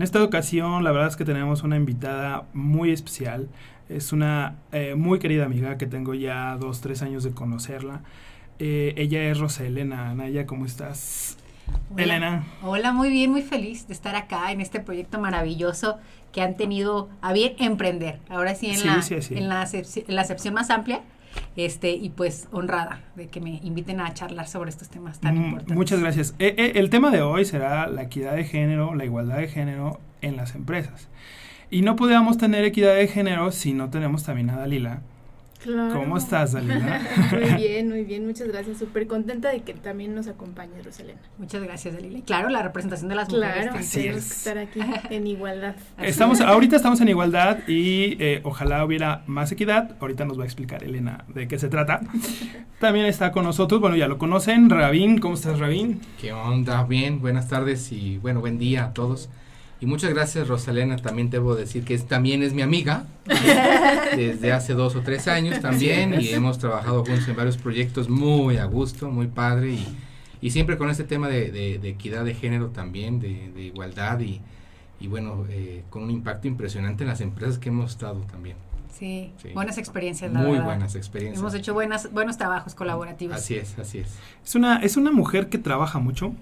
En esta ocasión, la verdad es que tenemos una invitada muy especial. Es una eh, muy querida amiga que tengo ya dos, tres años de conocerla. Eh, ella es Rosa Elena. Naya, ¿cómo estás? Hola. Elena. Hola, muy bien, muy feliz de estar acá en este proyecto maravilloso que han tenido a bien emprender. Ahora sí en, Sí, la, sí, sí. En, la en la acepción más amplia. Este, y pues honrada de que me inviten a charlar sobre estos temas tan Mm, importantes. Muchas gracias. Eh, eh, el tema de hoy será la equidad de género, la igualdad de género en las empresas. Y no podríamos tener equidad de género si no tenemos también a Dalila. Claro. ¿Cómo estás, Dalila? Muy bien, muy bien, muchas gracias. Súper contenta de que también nos acompañe Roselena. Muchas gracias, Dalila. Claro, la representación de las mujeres. Claro. Así es. estar aquí en igualdad. Estamos, es. ahorita estamos en igualdad y eh, ojalá hubiera más equidad. Ahorita nos va a explicar Elena de qué se trata. También está con nosotros, bueno, ya lo conocen, Rabín. ¿Cómo estás, Rabín? ¿Qué onda? Bien, buenas tardes y bueno, buen día a todos. Y muchas gracias, Rosalena. También debo decir que es, también es mi amiga desde hace dos o tres años también Así y hemos trabajado juntos en varios proyectos muy a gusto, muy padre y, y siempre con este tema de, de- de equidad de género también, de, de igualdad y, y bueno, eh, con un impacto impresionante en las empresas que hemos estado también. Sí, Sí. buenas experiencias, la Muy verdad. buenas experiencias. Hemos hecho buenas, buenos trabajos colaborativos. Así es, así es. Es una, es una mujer que trabaja mucho.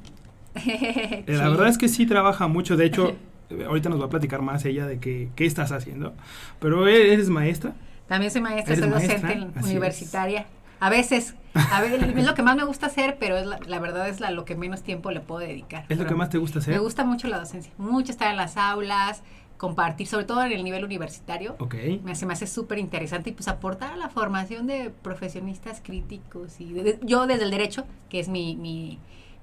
Eh, La Sí. verdad es que sí trabaja mucho. De hecho, eh, ahorita nos va a platicar más ella de qué, qué estás haciendo. Pero e- eres maestra. También soy maestra, soy maestra, docente en- así universitaria. A veces, a veces es lo que más me gusta hacer, pero es la, la verdad es la, lo que menos tiempo le puedo dedicar. Es lo que más te gusta hacer. Me gusta mucho la docencia, mucho estar en las aulas, compartir, sobre todo en el nivel universitario. Ok. Me hace, me hace súper interesante y pues aportar a la formación de profesionistas críticos. y de- de- Yo desde el derecho, que es mi, mi,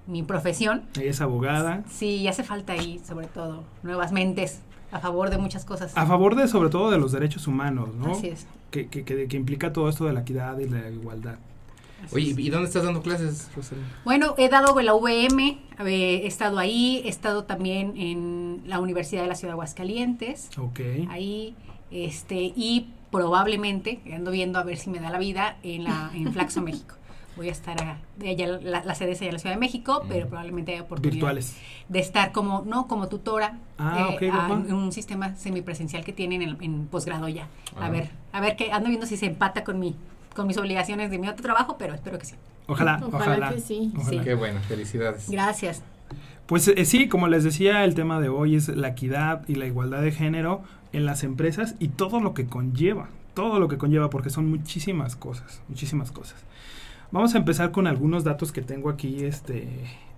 mi profesión, Ella es abogada. sí, hace falta ahí, sobre todo, nuevas mentes a favor de muchas cosas. A favor de, sobre todo, de los derechos humanos, ¿no? Así es. Que, que, que, que implica todo esto de la equidad y la igualdad. así Oye, es. ¿y dónde estás dando clases, Rosalena? Bueno, he dado la VM, eh, he estado ahí, he estado también en la Universidad de la Ciudad de Aguascalientes, Ok. ahí, este, y probablemente, ando viendo a ver si me da la vida, en la en Flaxo, México. Voy a estar a- de allá, la, la sede es allá en la Ciudad de México, Mm. pero probablemente haya oportunidad Virtuales. de estar como, no, como tutora Ah, eh, a- en, un sistema semipresencial que tienen en, en posgrado ya. A Ah. ver, a ver que ando viendo si se empata con mi, con mis obligaciones de mi otro trabajo, pero espero que sí. Ojalá, Ojalá ojalá. que sí. Ojalá. Qué bueno, felicidades. Gracias. Pues eh, sí, como les decía, el tema de hoy es la equidad y la igualdad de género en las empresas y todo lo que conlleva, todo lo que conlleva, porque son muchísimas cosas, muchísimas cosas. Vamos a empezar con algunos datos que tengo aquí este,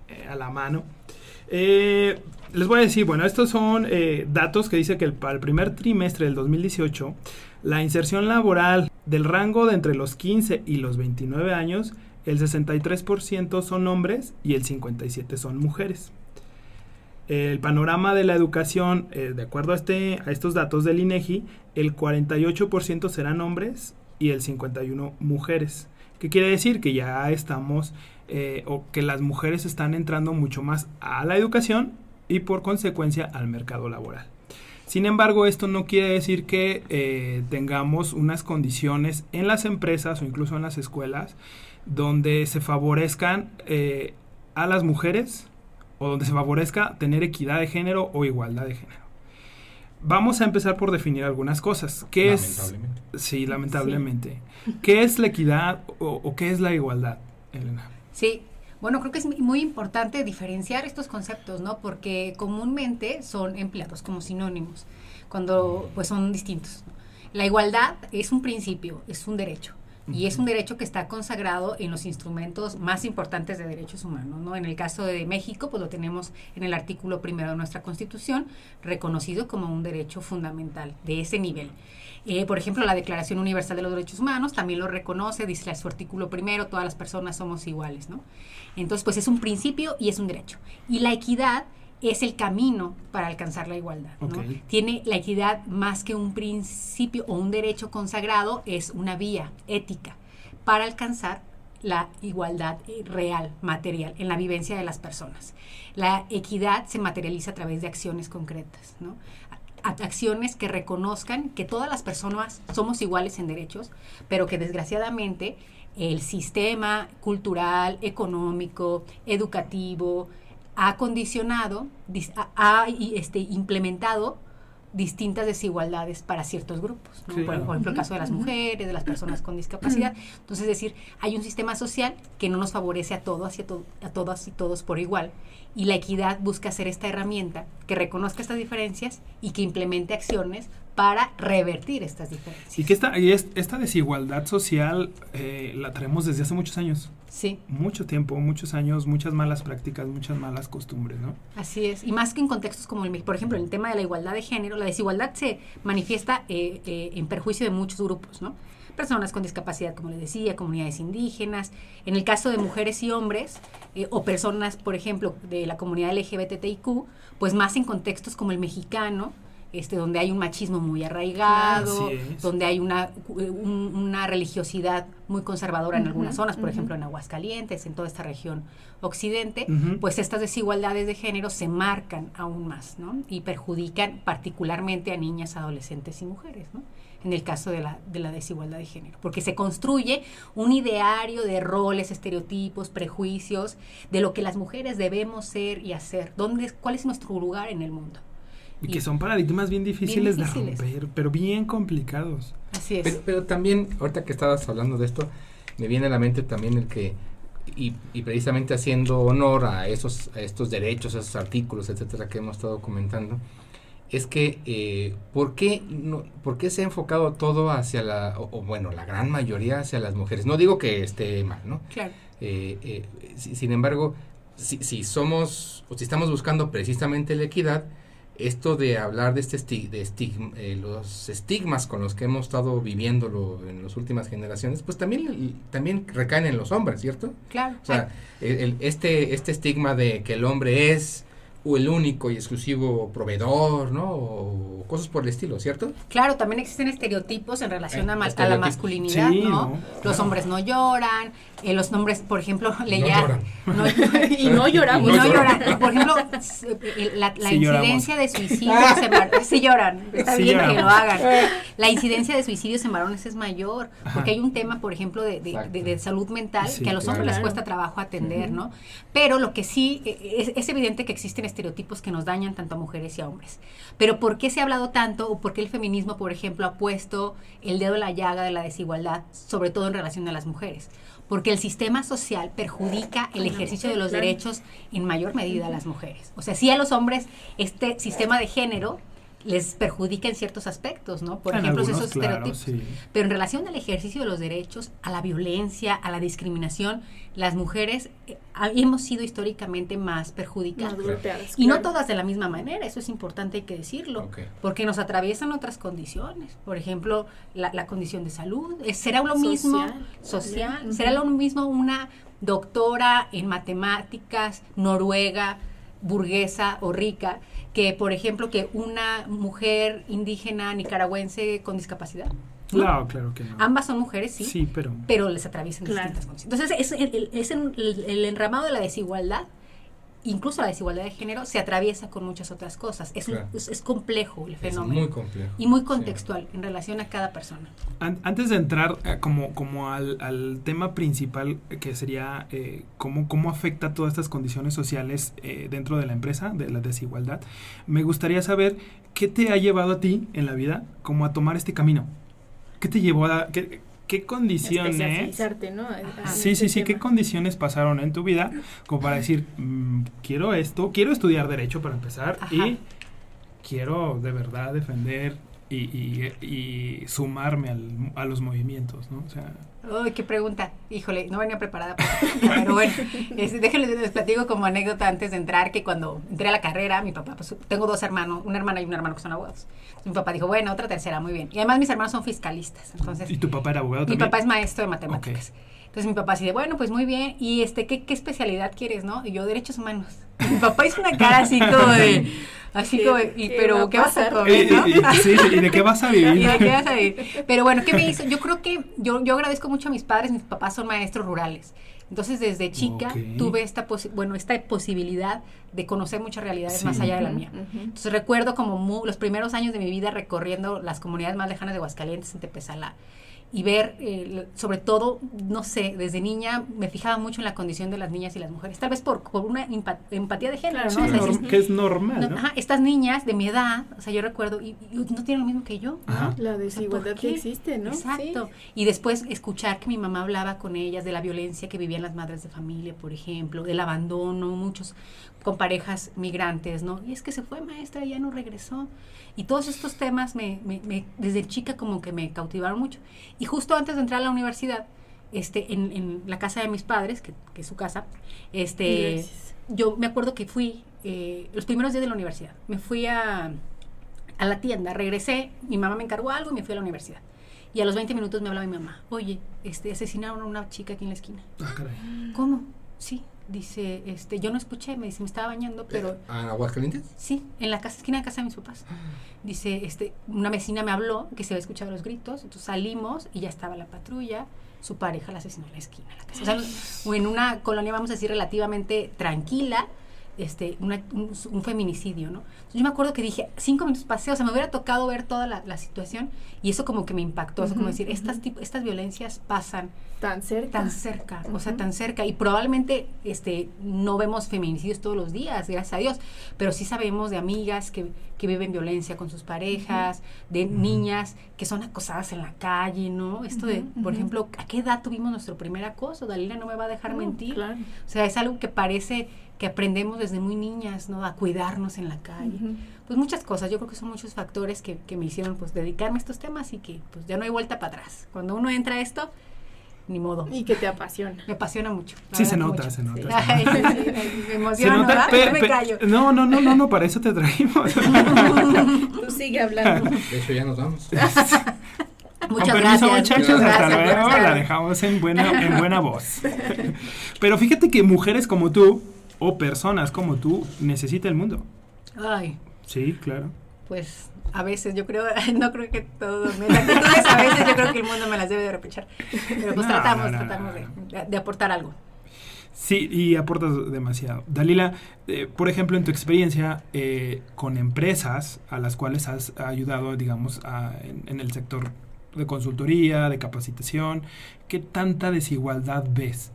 eh, a la mano. Eh, les voy a decir, bueno, estos son eh, datos que dice que el- para el primer trimestre del 2018, la inserción laboral del rango de entre los 15 y los 29 años, el 63% son hombres y el 57% son mujeres. El panorama de la educación, de acuerdo a, este, a estos datos del INEGI, el 48% serán hombres y el 51% mujeres. ¿Qué quiere decir? Que ya estamos, eh, o que las mujeres están entrando mucho más a la educación y por consecuencia al mercado laboral. Sin embargo, esto no quiere decir que eh, tengamos unas condiciones en las empresas o incluso en las escuelas donde se favorezcan eh, a las mujeres o donde se favorezca tener equidad de género o igualdad de género. Vamos a empezar por definir algunas cosas. ¿Qué es? Lamentablemente. Sí, lamentablemente. ¿Qué es la equidad o, o qué es la igualdad, Elena? Sí, bueno, creo que es muy- importante diferenciar estos conceptos, ¿no? Porque comúnmente son empleados como sinónimos, cuando pues son distintos. La igualdad es un principio, es un derecho. Y es un derecho que está consagrado en los instrumentos más importantes de derechos humanos. ¿no? En el caso de México, pues lo tenemos en el artículo primero de nuestra Constitución, reconocido como un derecho fundamental de ese nivel. Eh, por ejemplo, la Declaración Universal de los Derechos Humanos también lo reconoce, dice su artículo primero, todas las personas somos iguales. ¿no? Entonces, pues es un principio y es un derecho. Y la equidad es el camino para alcanzar la igualdad. ¿no? Tiene la equidad más que un principio o un derecho consagrado, es una vía ética para alcanzar la igualdad eh, real, material, en la vivencia de las personas. La equidad se materializa a través de acciones concretas, ¿no? acciones que reconozcan que todas las personas somos iguales en derechos, pero que desgraciadamente el sistema cultural, económico, educativo, ha condicionado, ha, este, implementado distintas desigualdades para ciertos grupos. Por, ejemplo, el caso de las mujeres, de las personas con discapacidad. Entonces, es decir, hay un sistema social que no nos favorece a todos y a, todas y todos por igual. Y la equidad busca ser esta herramienta que reconozca estas diferencias y que implemente acciones para revertir estas diferencias. Y que esta, y esta desigualdad social eh, la traemos desde hace muchos años. Sí. Mucho tiempo, muchos años, muchas malas prácticas, muchas malas costumbres, ¿no? Así es. Y más que en contextos como el por ejemplo, en el tema de la igualdad de género, la desigualdad se manifiesta eh, eh, en perjuicio de muchos grupos, ¿no? Personas con discapacidad, como les decía, comunidades indígenas. En el caso de mujeres y hombres, o personas, por ejemplo, de la comunidad LGBTIQ, pues más en contextos como el mexicano, este, donde hay un machismo muy arraigado, donde hay una, una religiosidad muy conservadora en algunas zonas, por ejemplo en Aguascalientes, en toda esta región occidente, pues estas desigualdades de género se marcan aún más, ¿no? Y perjudican particularmente a niñas, adolescentes y mujeres, ¿no? en el caso de la, de la desigualdad de género, porque se construye un ideario de roles, estereotipos, prejuicios, de lo que las mujeres debemos ser y hacer, dónde, cuál es nuestro lugar en el mundo. Y, que son paradigmas bien difíciles, de romper, pero bien complicados. Así es. Pero, también, ahorita que estabas hablando de esto, me viene a la mente también el que, y, y precisamente haciendo honor a esos a estos derechos, a esos artículos, etcétera, que hemos estado comentando, es que, eh, ¿por, qué no, ¿por qué se ha enfocado todo hacia la, o, bueno, la gran mayoría hacia las mujeres? No digo que esté mal, ¿no? Claro. Eh, eh, sin embargo, si, si somos, o si estamos buscando precisamente la equidad, esto de hablar de este de estigma, eh, los estigmas con los que hemos estado viviéndolo en las últimas generaciones, pues también también recaen en los hombres, ¿cierto? Claro. O sea, el, este este estigma de que el hombre es el único y exclusivo proveedor, ¿no? O cosas por el estilo, ¿cierto? Claro, también existen estereotipos en relación a, a, la masculinidad, ¿no? Los hombres no lloran, eh, los hombres, por ejemplo, leía... No y no lloramos. Y no lloran. Por ejemplo, la, incidencia de suicidios en varones... Sí lloran, está bien que lo hagan. La incidencia de suicidios en varones es mayor, porque hay un tema, por ejemplo, de, de, salud mental que a los hombres les cuesta trabajo atender, ¿no? Pero lo que sí, e, es, es evidente que existen estereotipos que nos dañan tanto a mujeres y a hombres. Pero ¿por qué se ha hablado tanto o por qué el feminismo, por ejemplo, ha puesto el dedo en la llaga de la desigualdad, sobre todo en relación a las mujeres? Porque el sistema social perjudica el ejercicio de los derechos en mayor medida a las mujeres. O sea, sí a los hombres este sistema de género les perjudica en ciertos aspectos, ¿no? Por ejemplo, esos estereotipos. Pero en relación al ejercicio de los derechos, a la violencia, a la discriminación, las mujeres eh, hemos sido históricamente más perjudicadas. y no todas de la misma manera, eso es importante, hay que decirlo, porque nos atraviesan otras condiciones. Por ejemplo, la, condición de salud. ¿Será lo mismo social? ¿Será lo mismo una doctora en matemáticas noruega, burguesa o rica? Que, por ejemplo, que una mujer indígena nicaragüense con discapacidad. Claro, claro que no. Ambas son mujeres, sí. Sí, pero. Pero les atraviesan distintas condiciones. Entonces, es, el, es el, enramado de la desigualdad incluso la desigualdad de género se atraviesa con muchas otras cosas. Es, es, complejo el fenómeno. Es muy complejo. Y muy contextual en relación a cada persona. antes de entrar eh, como, como al, tema principal, eh, que sería eh, cómo, cómo afecta todas estas condiciones sociales dentro de la empresa, de la desigualdad, me gustaría saber qué te ha llevado a ti en la vida como a tomar este camino. ¿Qué te llevó a... Qué, qué condiciones... ¿no? sí, sí, sí, qué condiciones pasaron en tu vida como para decir, mm, quiero esto, quiero estudiar derecho para empezar y quiero de verdad defender y, y, y sumarme al, a los movimientos, ¿no? O sea, Uy, qué pregunta. Híjole, no venía preparada. Para pero bueno, es, déjenles les platico como anécdota antes de entrar que cuando entré a la carrera, mi papá, pues tengo dos hermanos, una hermana y un hermano que son abogados. mi papá dijo, bueno, otra tercera, muy bien. Y además mis hermanos son fiscalistas. Entonces, ¿Y tu papá era abogado mi también? papá es maestro de matemáticas. Entonces mi papá así de, bueno, pues muy bien. ¿Y este qué, qué especialidad quieres, no? Y yo, derechos humanos. Y mi papá hizo una cara así como de, así ¿Qué- como, de, y, pero ¿qué vas a comer, no? Y, y- y- sí, ¿y de qué vas a ¿Y vivir? de qué vas a vivir? Pero bueno, ¿qué me hizo? Yo creo que yo, yo agradezco mucho a mis padres, mis papás son maestros rurales. Entonces, desde chica Ok. tuve esta, posi- bueno, esta posibilidad de conocer muchas realidades Sí. más allá de la mía. ujú. Entonces, recuerdo como los primeros años de mi vida recorriendo las comunidades más lejanas de Aguascalientes, en Tepezalá, y ver, eh, sobre todo, no sé, desde niña me fijaba mucho en la condición de las niñas y las mujeres, tal vez por, por una empa- empatía de género, Claro, ¿no? Sí, O sea, norm- dices, que es normal, no, ¿no? ajá, estas niñas de mi edad, o sea, yo recuerdo, y, y no tienen lo mismo que yo. La desigualdad ¿por que existe, ¿no? Exacto. Y después escuchar que mi mamá hablaba con ellas de la violencia que vivían las madres de familia, por ejemplo, del abandono, muchos con parejas migrantes, ¿no? Y es que se fue maestra y ya no regresó. Y todos estos temas me, me- me- desde chica como que me cautivaron mucho. Y justo antes de entrar a la universidad, este, en, en la casa de mis padres, que, que es su casa, este, yo me acuerdo que fui eh, los primeros días de la universidad. Me fui a, a la tienda, regresé, mi mamá me encargó algo y me fui a la universidad. Y a los 20 minutos me hablaba mi mamá, oye, este, asesinaron a una chica aquí en la esquina. Ah, caray. ¿Cómo? Sí, dice, este, yo no escuché, me dice, me estaba bañando, pero ¿A Aguascalientes? sí, en la casa, esquina de casa de mis papás. Dice, este, una vecina me habló que se había escuchado los gritos, entonces salimos y ya estaba la patrulla, su pareja la asesinó en la esquina de la casa. O sea, o en una colonia, vamos a decir, relativamente tranquila, este, una- un, un feminicidio, ¿no? Entonces, yo me acuerdo que dije, cinco minutos pasé, o sea, me hubiera tocado ver toda la, la situación y eso como que me impactó, eso como decir, estas, estas violencias pasan Tan cerca. tan cerca, o sea, tan cerca. Y probablemente este, no vemos feminicidios todos los días, gracias a Dios, pero sí sabemos de amigas que, que viven violencia con sus parejas, de niñas que son acosadas en la calle, ¿no? Esto de, por ejemplo, ¿a qué edad tuvimos nuestro primer acoso? Dalila no me va a dejar mentir. Claro. O sea, es algo que parece que aprendemos desde muy niñas, ¿no? A cuidarnos en la calle. Ujú. Pues muchas cosas, yo creo que son muchos factores que, que me hicieron pues dedicarme a estos temas y que pues ya no hay vuelta para atrás. Cuando uno entra a esto, ni modo. Y que te apasiona. Me apasiona mucho. Sí, se nota, mucho. se nota. Sí. se Ay, nota. sí, sí, me Se emociona, nota, ¿verdad? pe- Ya me callo. no, no, no, no, no, para eso te trajimos. Tú sigue hablando. De hecho, ya nos vamos. Muchas Con permiso, gracias. muchachos, Muchas hasta gracias. luego. La dejamos en buena, en buena voz. Pero fíjate que mujeres como tú, o personas como tú, necesita el mundo. Ay, Sí, claro. pues a veces yo creo, no creo que todo, mis actitudes a veces yo creo que el mundo me las debe de repechar. Pero pues No, tratamos, no, no, tratamos de, de aportar algo. Sí, y aportas demasiado. Dalila, eh, por ejemplo, en tu experiencia eh, con empresas a las cuales has ayudado, digamos, a- en, en el sector de consultoría, de capacitación, ¿qué tanta desigualdad ves?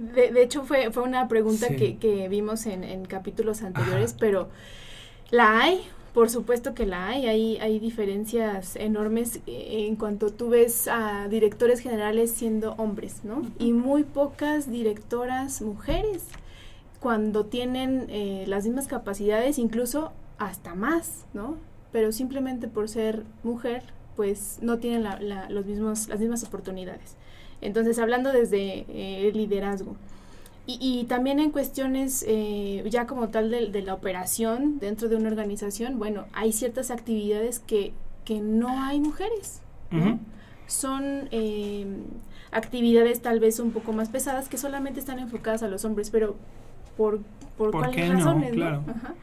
De, de hecho, fue, fue una pregunta Sí. que, que vimos en, en capítulos anteriores, Ajá. pero la hay, por supuesto que la hay. Hay, hay diferencias enormes eh, en cuanto tú ves a directores generales siendo hombres, ¿no? Y muy pocas directoras mujeres cuando tienen eh, las mismas capacidades, incluso hasta más, ¿no? Pero simplemente por ser mujer, pues no tienen la- la- los mismos, las mismas oportunidades. Entonces, hablando desde eh, el liderazgo. Y, y también en cuestiones eh, ya como tal de, de la operación dentro de una organización, bueno, hay ciertas actividades que, que no hay mujeres. ¿no? Ujú. Son eh, actividades tal vez un poco más pesadas que solamente están enfocadas a los hombres, pero ¿por, por, ¿Por cuáles no? razones? no? Claro. Ajá.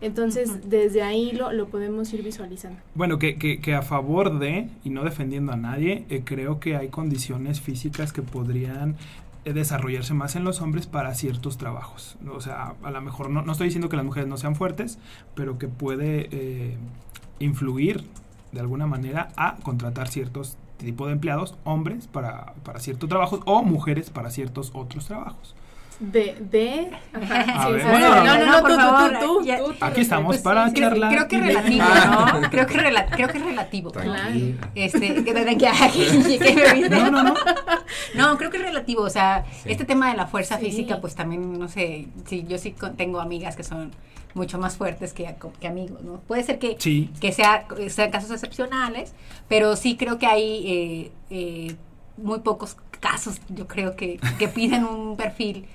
Entonces, desde ahí lo, lo podemos ir visualizando. Bueno, que, que, que a favor de, y no defendiendo a nadie, eh, creo que hay condiciones físicas que podrían eh, desarrollarse más en los hombres para ciertos trabajos. ¿no? O sea, a lo mejor no, no estoy diciendo que las mujeres no sean fuertes, pero que puede eh, influir de alguna manera a contratar ciertos tipo de empleados, hombres para, para ciertos trabajos o mujeres para ciertos otros trabajos. De, de, ajá, sí, Bueno, no, no, no, por tú, tú, favor, tú, tú, ya- tú, tú, Aquí estamos Pues para sí, creo, charlar. creo que relativo. ¿no? Creo que, es rela- creo que es relativo. Tranquila. Este, que, que- que-. No, no, no. No, creo que es relativo, o sea, Sí. este tema de la fuerza Sí. física, pues también, no sé, sí, yo sí con- tengo amigas que son mucho más fuertes que, que amigos, ¿no? Puede ser que, Sí. que sea, sean casos excepcionales, pero sí creo que hay eh, eh, muy pocos casos, yo creo que, que piden un perfil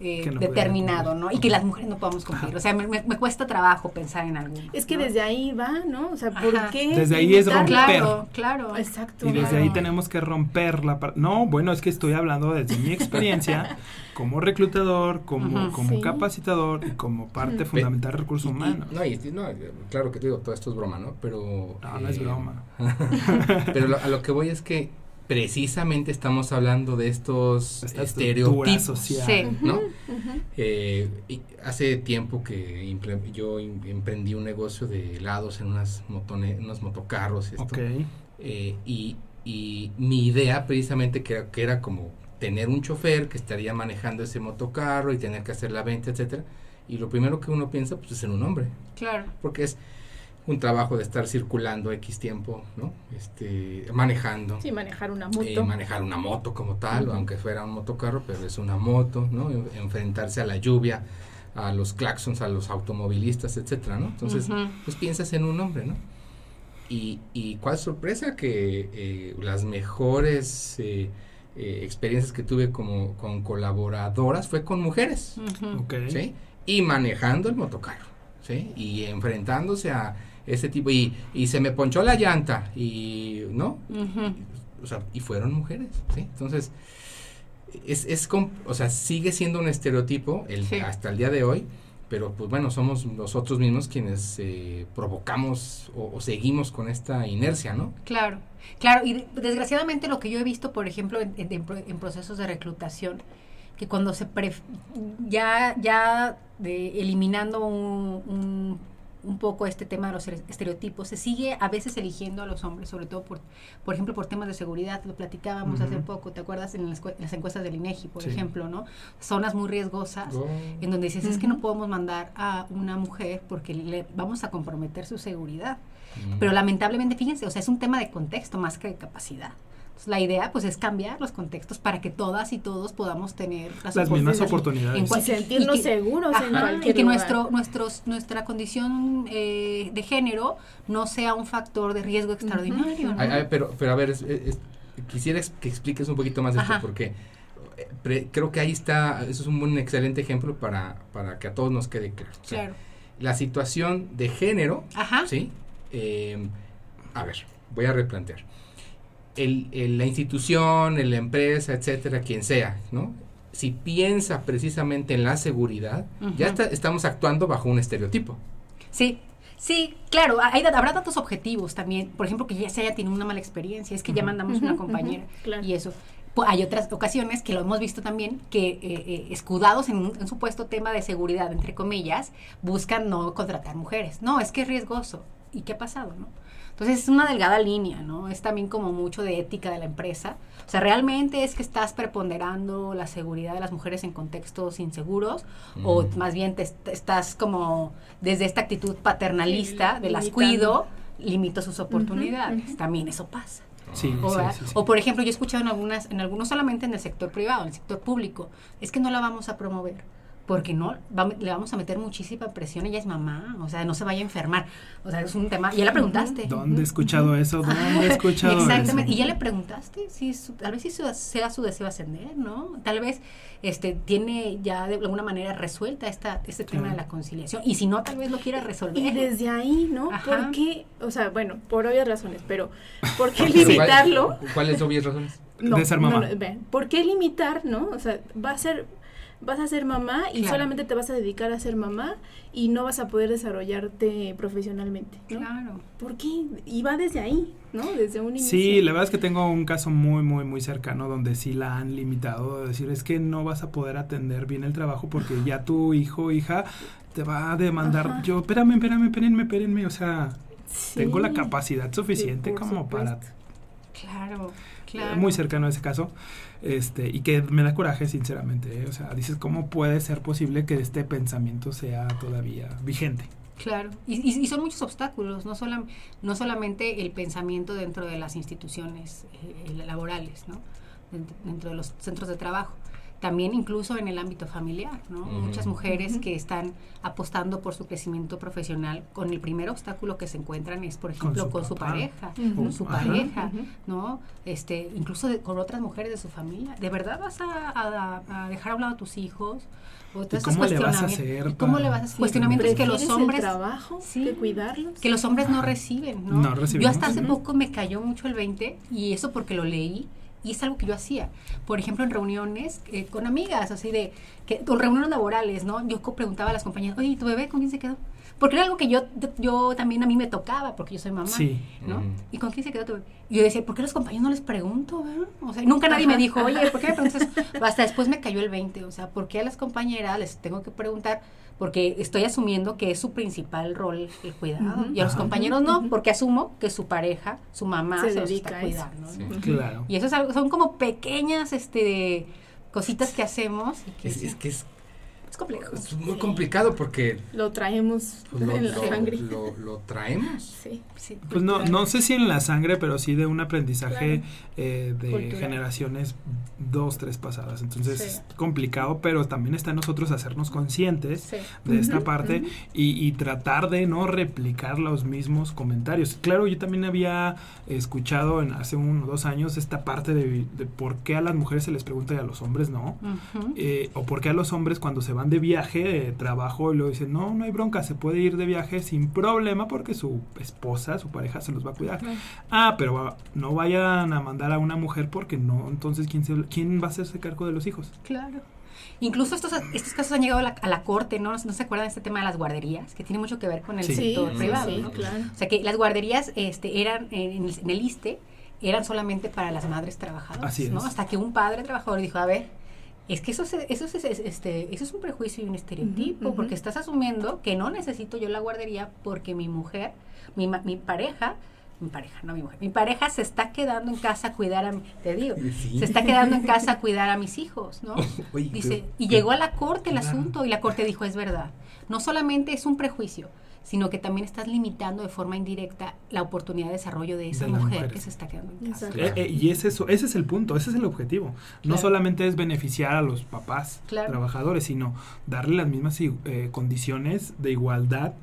eh, determinado. ¿no? Y que las mujeres no podamos cumplir. O sea, me, me- me cuesta trabajo pensar en algo. Es que desde ahí va, ¿no? O sea, ¿por Ajá. qué? Desde ahí es romper. Claro, claro. Exacto. Y desde Claro. ahí tenemos que romper la par- No, bueno, es que estoy hablando desde mi experiencia como reclutador, como, como Sí. capacitador y como parte fundamental de recursos y- humanos. no, y, no, claro que te digo, todo esto es broma, ¿no? Pero... No, no es eh, broma. Pero lo- a lo que voy es que precisamente estamos hablando de estos Esta estereotipos, social. Sí. ¿no? Eh, y hace tiempo que yo em- emprendí un negocio de helados en unas motone- unos motocarros. Esto, Ok. eh, y, y mi idea precisamente que, era- que era como tener un chofer que estaría manejando ese motocarro y tener que hacer la venta, etcétera. Y lo primero que uno piensa pues es en un hombre, Claro. porque es un trabajo de estar circulando X tiempo, ¿no? Este, manejando. Sí, manejar una eh, moto. manejar una moto como tal, aunque fuera un motocarro, pero es una moto, ¿no? En- Enfrentarse a la lluvia, a los claxons, a los automovilistas, etcétera, ¿no? Entonces, pues piensas en un hombre, ¿no? Y, y cuál sorpresa que eh, las mejores eh, eh, experiencias que tuve como con colaboradoras fue con mujeres, Ujú. Ok. ¿sí? Y manejando el motocarro, ¿sí? Y enfrentándose a ese tipo, y, y se me ponchó la llanta, y, ¿no? O sea, y fueron mujeres, ¿sí? Entonces, es, es o sea, sigue siendo un estereotipo el, Sí. hasta el día de hoy, pero pues bueno, somos nosotros mismos quienes eh, provocamos o, o seguimos con esta inercia, ¿no? Claro, claro, y de- desgraciadamente lo que yo he visto, por ejemplo, en, en- en pro- en procesos de reclutación, que cuando se pref- ya ya de eliminando un, un, un poco este tema de los ere- estereotipos, se sigue a veces eligiendo a los hombres, sobre todo por, por ejemplo, por temas de seguridad, lo platicábamos hace poco, ¿te acuerdas? En las, cue- las encuestas del INEGI, por Sí. ejemplo, ¿no? Zonas muy riesgosas en donde dices, es que no podemos mandar a una mujer porque le vamos a comprometer su seguridad. Pero lamentablemente, fíjense, o sea, es un tema de contexto más que de capacidad. Entonces, la idea, pues, es cambiar los contextos para que todas y todos podamos tener Las mismas oportunidades. en cual- Y sentirnos y que- seguros en cualquier y que lugar. nuestro, nuestros, nuestra condición eh, de género no sea un factor de riesgo extraordinario. ¿no? Ay, ay, pero, pero a ver, es- es- quisiera que expliques un poquito más esto, Ajá. porque eh, pre- creo que ahí está, eso es un excelente ejemplo para, para que a todos nos quede claro. O sea, Claro. La situación de género Ajá. ¿Sí? Eh, a ver, voy a replantear. El, el- la institución, la empresa, etcétera, quien sea, ¿no? Si piensa precisamente en la seguridad, ya está- estamos actuando bajo un estereotipo. Sí, sí, claro, hay, habrá tantos objetivos también. Por ejemplo, que ya se haya tenido una mala experiencia, es que ya mandamos una compañera claro. y eso. Hay otras ocasiones que lo hemos visto también, que eh, eh, escudados en un, en supuesto tema de seguridad, entre comillas, buscan no contratar mujeres. No, es que es riesgoso. ¿Y qué ha pasado, no? Entonces es una delgada línea, ¿no? Es también como mucho de ética de la empresa. O sea, realmente es que estás preponderando la seguridad de las mujeres en contextos inseguros o más bien te, te estás como desde esta actitud paternalista Sí, de las limitando. cuido, limito sus oportunidades. También eso pasa. Sí, O, sí, ¿verdad? sí, sí. o, por ejemplo, yo he escuchado en algunas, en algunos solamente en el sector privado, en el sector público, es que no la vamos a promover, porque no, va- le vamos a meter muchísima presión, ella es mamá, o sea, no se vaya a enfermar, o sea, es un tema, ya le preguntaste. ¿Dónde he escuchado eso? ¿Dónde he escuchado Exactamente, y ya le preguntaste si su- tal vez si su- sea su deseo ascender, ¿no? Tal vez este tiene ya de alguna manera resuelta esta este tema de la conciliación y si no tal vez lo quiera resolver. Y desde ahí, ¿no? Ajá. ¿Por qué? O sea, bueno, por obvias razones, pero ¿por qué ¿Cuál- limitarlo? ¿Cuáles obvias razones? De ser mamá. ven, ¿Por qué limitar, no? O sea, va a ser, vas a ser mamá y Claro. solamente te vas a dedicar a ser mamá y no vas a poder desarrollarte profesionalmente, ¿no? Claro. ¿Por qué? Y va desde ahí, ¿no? Desde un inicio. Sí, la verdad es que tengo un caso muy, muy, muy cercano donde sí la han limitado. de decir, es que no vas a poder atender bien el trabajo porque ya tu hijo o hija te va a demandar. Ajá. Yo, espérame, espérame, espérenme, espérenme. O sea, Sí. tengo la capacidad suficiente como para. Claro, Eh, claro. muy cercano a ese caso. Este, y que me da coraje, sinceramente. ¿eh? O sea, dices, ¿cómo puede ser posible que este pensamiento sea todavía vigente? Claro, y, y, son muchos obstáculos, no, no solamente el pensamiento dentro de las instituciones eh, laborales, ¿no? dentro de los centros de trabajo, también incluso en el ámbito familiar, ¿no? Muchas mujeres que están apostando por su crecimiento profesional, con el primer obstáculo que se encuentran es, por ejemplo, con su, pareja, con su pareja, ¿no? Este, incluso con otras mujeres de su familia. ¿De verdad vas a, dejar a un lado a tus hijos? O ¿Cómo le vas a hacer? ¿Cómo le vas a hacer? Cuestionamientos que los hombres... trabajo, sí, que cuidarlos. Que los hombres no reciben, ¿no? no Yo hasta hace poco me cayó mucho el 20 y eso porque lo leí y es algo que yo hacía. Por ejemplo, en reuniones eh, con amigas, así de, que, o reuniones laborales, ¿no? Yo preguntaba a las compañeras, oye, ¿tu bebé con quién se quedó? Porque era algo que yo, yo también a mí me tocaba, porque yo soy mamá, sí. ¿no? ¿Y con quién se quedó tu bebé? Y yo decía, ¿por qué a los compañeros no les pregunto? O sea, nunca nadie me dijo, oye, ¿por qué me preguntas Hasta después me cayó el 20, o sea, ¿por qué a las compañeras les tengo que preguntar? Porque estoy asumiendo que es su principal rol el cuidado. Y a los compañeros no, porque asumo que su pareja, su mamá se, dedica a cuidar. Claro. Y eso es algo, son como pequeñas este cositas que hacemos. es, que es complejo. Es muy complicado porque... Lo traemos pues en la sangre. Lo, traemos. Sí, sí. Pues no, no sé si en la sangre, pero sí de un aprendizaje eh, de generaciones dos, tres pasadas. Entonces es complicado, pero también está en nosotros hacernos conscientes de esta parte y, tratar de no replicar los mismos comentarios. Claro, yo también había escuchado en hace unos dos años esta parte de, por qué a las mujeres se les pregunta y a los hombres no. Eh, o por qué a los hombres cuando se van de viaje, de trabajo, y lo dicen, no, no hay bronca, se puede ir de viaje sin problema porque su esposa, su pareja se los va a cuidar. Ah, pero no vayan a mandar a una mujer porque no, entonces, ¿quién, se, quién va a hacerse cargo de los hijos? Claro. Incluso estos, estos casos han llegado a la, corte, ¿no? ¿no? se acuerdan de este tema de las guarderías? Que tiene mucho que ver con el sector privado. Sí, claro. O sea, que las guarderías este, eran en el, en el ISTE, eran solamente para las madres trabajadoras, ¿no? Hasta que un padre trabajador dijo, a ver, es que eso es, eso es, este, eso es un prejuicio y un estereotipo, porque estás asumiendo que no necesito yo la guardería porque mi mujer, mi, mi pareja, mi pareja, no mi mujer, mi pareja se está quedando en casa a cuidar a, te digo, se está quedando en casa a cuidar a mis hijos, ¿no? Dice, y llegó a la corte el asunto y la corte dijo, es verdad, no solamente es un prejuicio, sino que también estás limitando de forma indirecta la oportunidad de desarrollo de esa mujer que se está quedando en casa. Eh, eh, y es eso, ese es el punto, ese es el objetivo. No solamente es beneficiar a los papás trabajadores, sino darle las mismas eh, condiciones de igualdad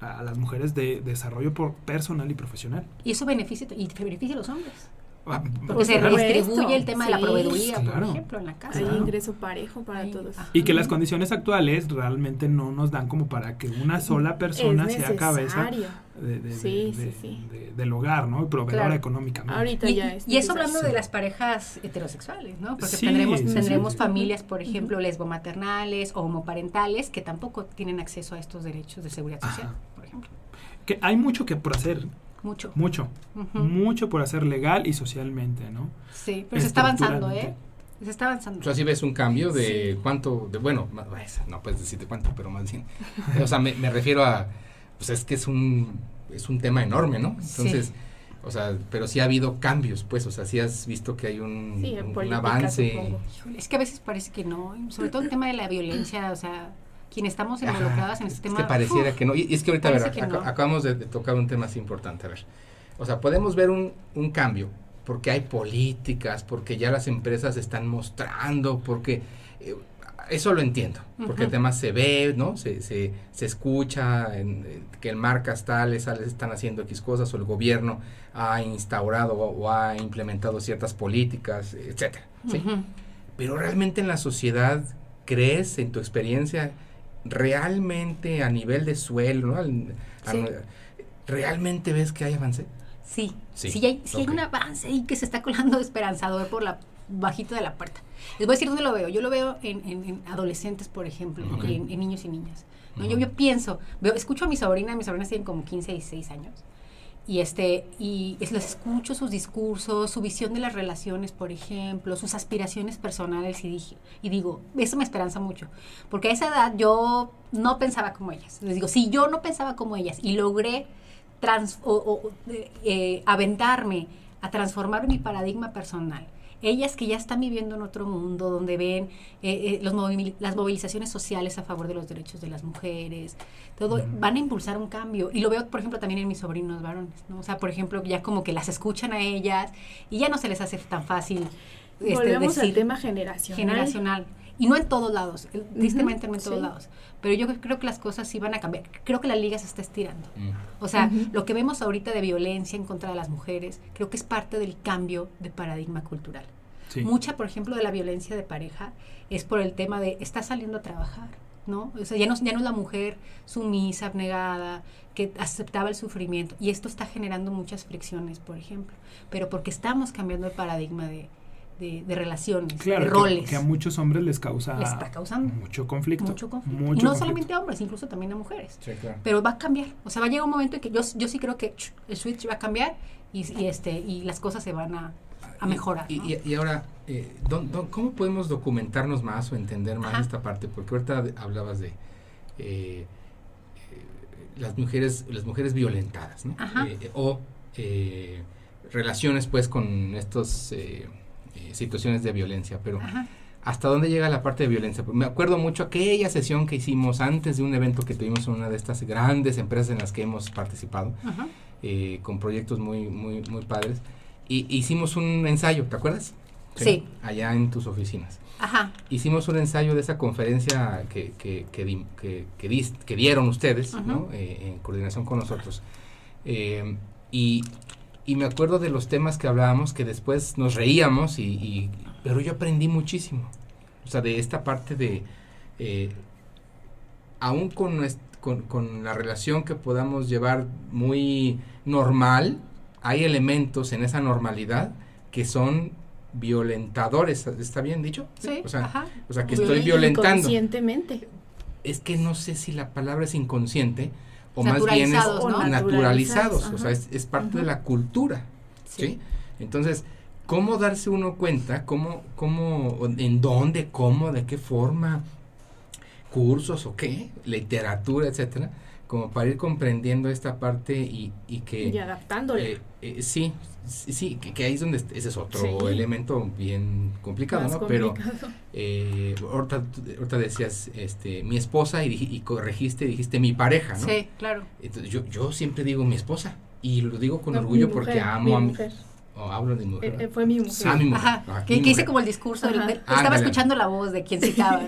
a las mujeres de desarrollo por personal y profesional. Y eso beneficia y beneficia a los hombres. Ah, Porque se redistribuye el tema de la proveeduría, por ejemplo, en la casa. Hay ingreso parejo para todos. Y que las condiciones actuales realmente no nos dan como para que una sola persona sea cabeza de, del hogar, ¿no? Y proveedora económica. Ahorita y, ya es y eso hablando de las parejas heterosexuales, ¿no? Porque tendremos, tendremos familias, por ejemplo, lesbomaternales o homoparentales que tampoco tienen acceso a estos derechos de seguridad social, por ejemplo. Que hay mucho que por hacer mucho. Mucho. Mucho por hacer legal y socialmente, ¿no? Sí, pero se está avanzando, ¿eh? Se está avanzando. O sea, si ves un cambio de cuánto, de bueno, no puedes decirte cuánto, pero más bien. o sea, me, refiero a, pues es que es un, es un tema enorme, ¿no? Entonces, o sea, pero sí ha habido cambios, pues, o sea, sí has visto que hay un, un, avance. Es que a veces parece que no, sobre todo el tema de la violencia, o sea, quienes estamos involucradas en este tema. Es que pareciera que no. Y, es que ahorita, a ver, acabamos de, tocar un tema así importante. A ver, o sea, podemos ver un, un cambio porque hay políticas, porque ya las empresas están mostrando, porque eh, eso lo entiendo, porque el tema se ve, ¿no? Se, se, se escucha en, eh, que en marcas tales, tales están haciendo X cosas o el gobierno ha instaurado o, ha implementado ciertas políticas, etcétera, ¿sí? Pero realmente en la sociedad, ¿crees en tu experiencia realmente a nivel de suelo, ¿realmente ves que hay avance? Sí, sí, hay, hay un avance y que se está colando esperanzador por la bajito de la puerta. Les voy a decir dónde lo veo. Yo lo veo en, adolescentes, por ejemplo, en, niños y niñas. ¿no? yo, yo pienso, veo, escucho a mi sobrina, mis sobrinas tienen como 15 y 16 años y este y les escucho sus discursos, su visión de las relaciones, por ejemplo, sus aspiraciones personales y, digo, eso me esperanza mucho, porque a esa edad yo no pensaba como ellas. Les digo, si yo no pensaba como ellas y logré o, eh, aventarme a transformar mi paradigma personal ellas que ya están viviendo en otro mundo, donde ven eh, eh, los las movilizaciones sociales a favor de los derechos de las mujeres, todo, van a impulsar un cambio. Y lo veo, por ejemplo, también en mis sobrinos varones, ¿no? O sea, por ejemplo, ya como que las escuchan a ellas y ya no se les hace tan fácil. Este, Volvemos al tema generacional. Generacional. Y no en todos lados, tristemente no en todos lados. Pero yo creo que las cosas sí van a cambiar. Creo que la liga se está estirando. Mm. O sea, lo que vemos ahorita de violencia en contra de las mujeres, creo que es parte del cambio de paradigma cultural. Mucha, por ejemplo, de la violencia de pareja es por el tema de está saliendo a trabajar, ¿no? O sea, ya no, ya no es la mujer sumisa, abnegada, que aceptaba el sufrimiento. Y esto está generando muchas fricciones, por ejemplo. Pero porque estamos cambiando el paradigma de, de, relaciones, de roles. Que, a muchos hombres les causa está causando mucho conflicto. Mucho conflicto. y no solamente a hombres, incluso también a mujeres. Pero va a cambiar. O sea, va a llegar un momento en que yo, yo sí creo que el switch va a cambiar y, este, y las cosas se van a, mejorar. Y, y, ahora, eh, cómo podemos documentarnos más o entender más esta parte? Porque ahorita hablabas de eh, eh, las mujeres las mujeres violentadas, ¿no? Eh, o relaciones pues con estos eh, situaciones de violencia, pero ¿hasta dónde llega la parte de violencia? Pues me acuerdo mucho aquella sesión que hicimos antes de un evento que tuvimos en una de estas grandes empresas en las que hemos participado, eh, con proyectos muy, muy, muy padres, y hicimos un ensayo, ¿te acuerdas? Sí. Allá en tus oficinas. Ajá. Hicimos un ensayo de esa conferencia que, que, que, que, dieron ustedes, ¿no? Eh, en coordinación con nosotros. y y me acuerdo de los temas que hablábamos que después nos reíamos y, pero yo aprendí muchísimo. O sea de esta parte de eh, aún con, con, la relación que podamos llevar muy normal hay elementos en esa normalidad que son violentadores está bien dicho sí o sea, ajá. o sea que estoy violentando. inconscientemente. Es que no sé si la palabra es inconsciente o más bien es naturalizados, o sea, es, parte de la cultura, sí. Entonces, ¿cómo darse uno cuenta? ¿Cómo, cómo, en dónde, cómo, de qué forma? ¿Cursos o qué? ¿Literatura, etcétera? Como para ir comprendiendo esta parte y, y que... Y adaptándole. Eh, eh, sí, sí, que, ahí es donde ese es otro elemento bien complicado, ¿no? Pero eh, ahorita, decías este, mi esposa y, y corregiste, dijiste mi pareja, ¿no? Sí, claro. Entonces yo, yo siempre digo mi esposa y lo digo con orgullo porque amo a mi mujer. Oh, hablo de mujer. Eh, fue mi mujer. Ah, mi mujer. Ajá. que, hice como el discurso. estaba escuchando la voz de quien citaba.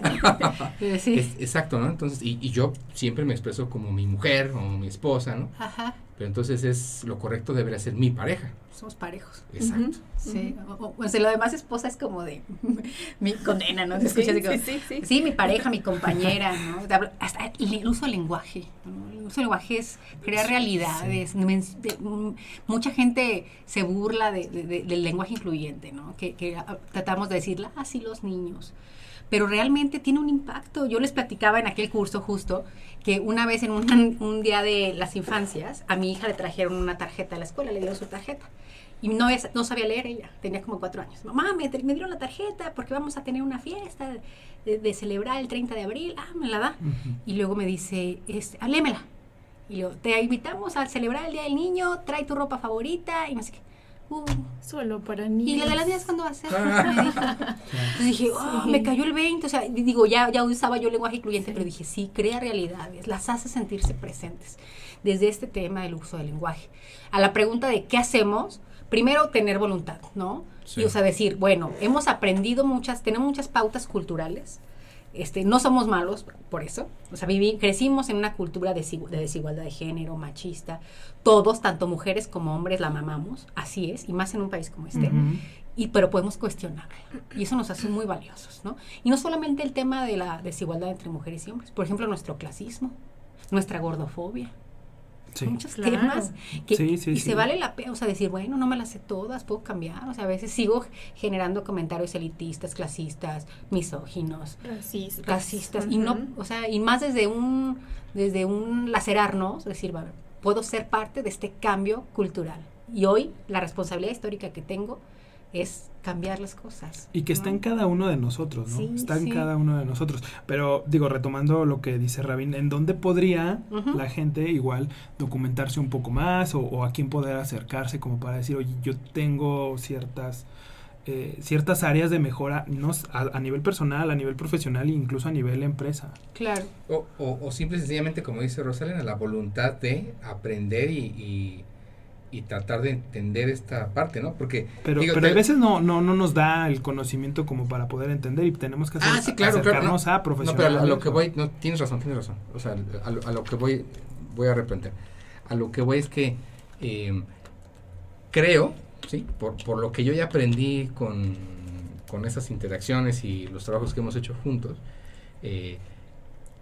sí. exacto, ¿no? Entonces, y, y, yo siempre me expreso como mi mujer o mi esposa, ¿no? Ajá. Pero entonces es lo correcto debería ser mi pareja. Somos parejos. Exacto. Sí. O, sea, lo demás esposa es como de mi condena, ¿no? sí, sí, sí, sí, mi pareja, mi compañera, ¿no? Hasta el uso del lenguaje. El uso del lenguaje es crear realidades. mucha gente se burla del lenguaje incluyente, ¿no? Que, que tratamos de decir, así los niños pero realmente tiene un impacto. Yo les platicaba en aquel curso justo que una vez en un, día de las infancias, a mi hija le trajeron una tarjeta a la escuela, le dieron su tarjeta. Y no, es, no sabía leer ella, tenía como cuatro años. Mamá, me, me dieron la tarjeta porque vamos a tener una fiesta de, celebrar el 30 de abril. Ah, me la da. Y luego me dice, este, ah, lémela. Y yo, te invitamos a celebrar el Día del Niño, trae tu ropa favorita y no sé qué. Solo para niños. ¿Y la de las niñas cuándo va a ser? me dijo. Entonces dije, oh, me cayó el 20. O sea, digo, ya, ya usaba yo lenguaje incluyente, pero dije, sí, crea realidades, las hace sentirse presentes. Desde este tema del uso del lenguaje. A la pregunta de qué hacemos, primero tener voluntad, ¿no? Y o sea, decir, bueno, hemos aprendido muchas, tenemos muchas pautas culturales este, no somos malos por eso. O sea, viví, crecimos en una cultura de, desigualdad de género, machista. Todos, tanto mujeres como hombres, la mamamos. Así es, y más en un país como este. y, pero podemos cuestionarla. Y eso nos hace muy valiosos, ¿no? Y no solamente el tema de la desigualdad entre mujeres y hombres. Por ejemplo, nuestro clasismo, nuestra gordofobia muchos temas que, y se vale la pena, o sea, decir, bueno, no me las sé todas, puedo cambiar, o sea, a veces sigo generando comentarios elitistas, clasistas, misóginos, racistas, y no, o sea, y más desde un, desde un lacerarnos, decir, bueno, puedo ser parte de este cambio cultural. Y hoy la responsabilidad histórica que tengo es cambiar las cosas. Y que está en cada uno de nosotros, ¿no? está en cada uno de nosotros. Pero digo, retomando lo que dice Rabin, ¿en dónde podría la gente igual documentarse un poco más o, a quién poder acercarse como para decir, oye, yo tengo ciertas eh, ciertas áreas de mejora no, a, nivel personal, a nivel profesional e incluso a nivel empresa. Claro. O, o, o simple y sencillamente, como dice Rosalena, la voluntad de aprender y, y, tratar de entender esta parte, ¿no? Porque... Pero, pero a veces no, no, no nos da el conocimiento como para poder entender y tenemos que hacer, ah, sí, claro, acercarnos a profesionales. No, pero a, lo que voy, no, tienes razón, tienes razón. O sea, a, a lo que voy, voy a replantear. A lo que voy es que eh, creo ¿sí? Por, por lo que yo ya aprendí con, con esas interacciones y los trabajos que hemos hecho juntos, eh,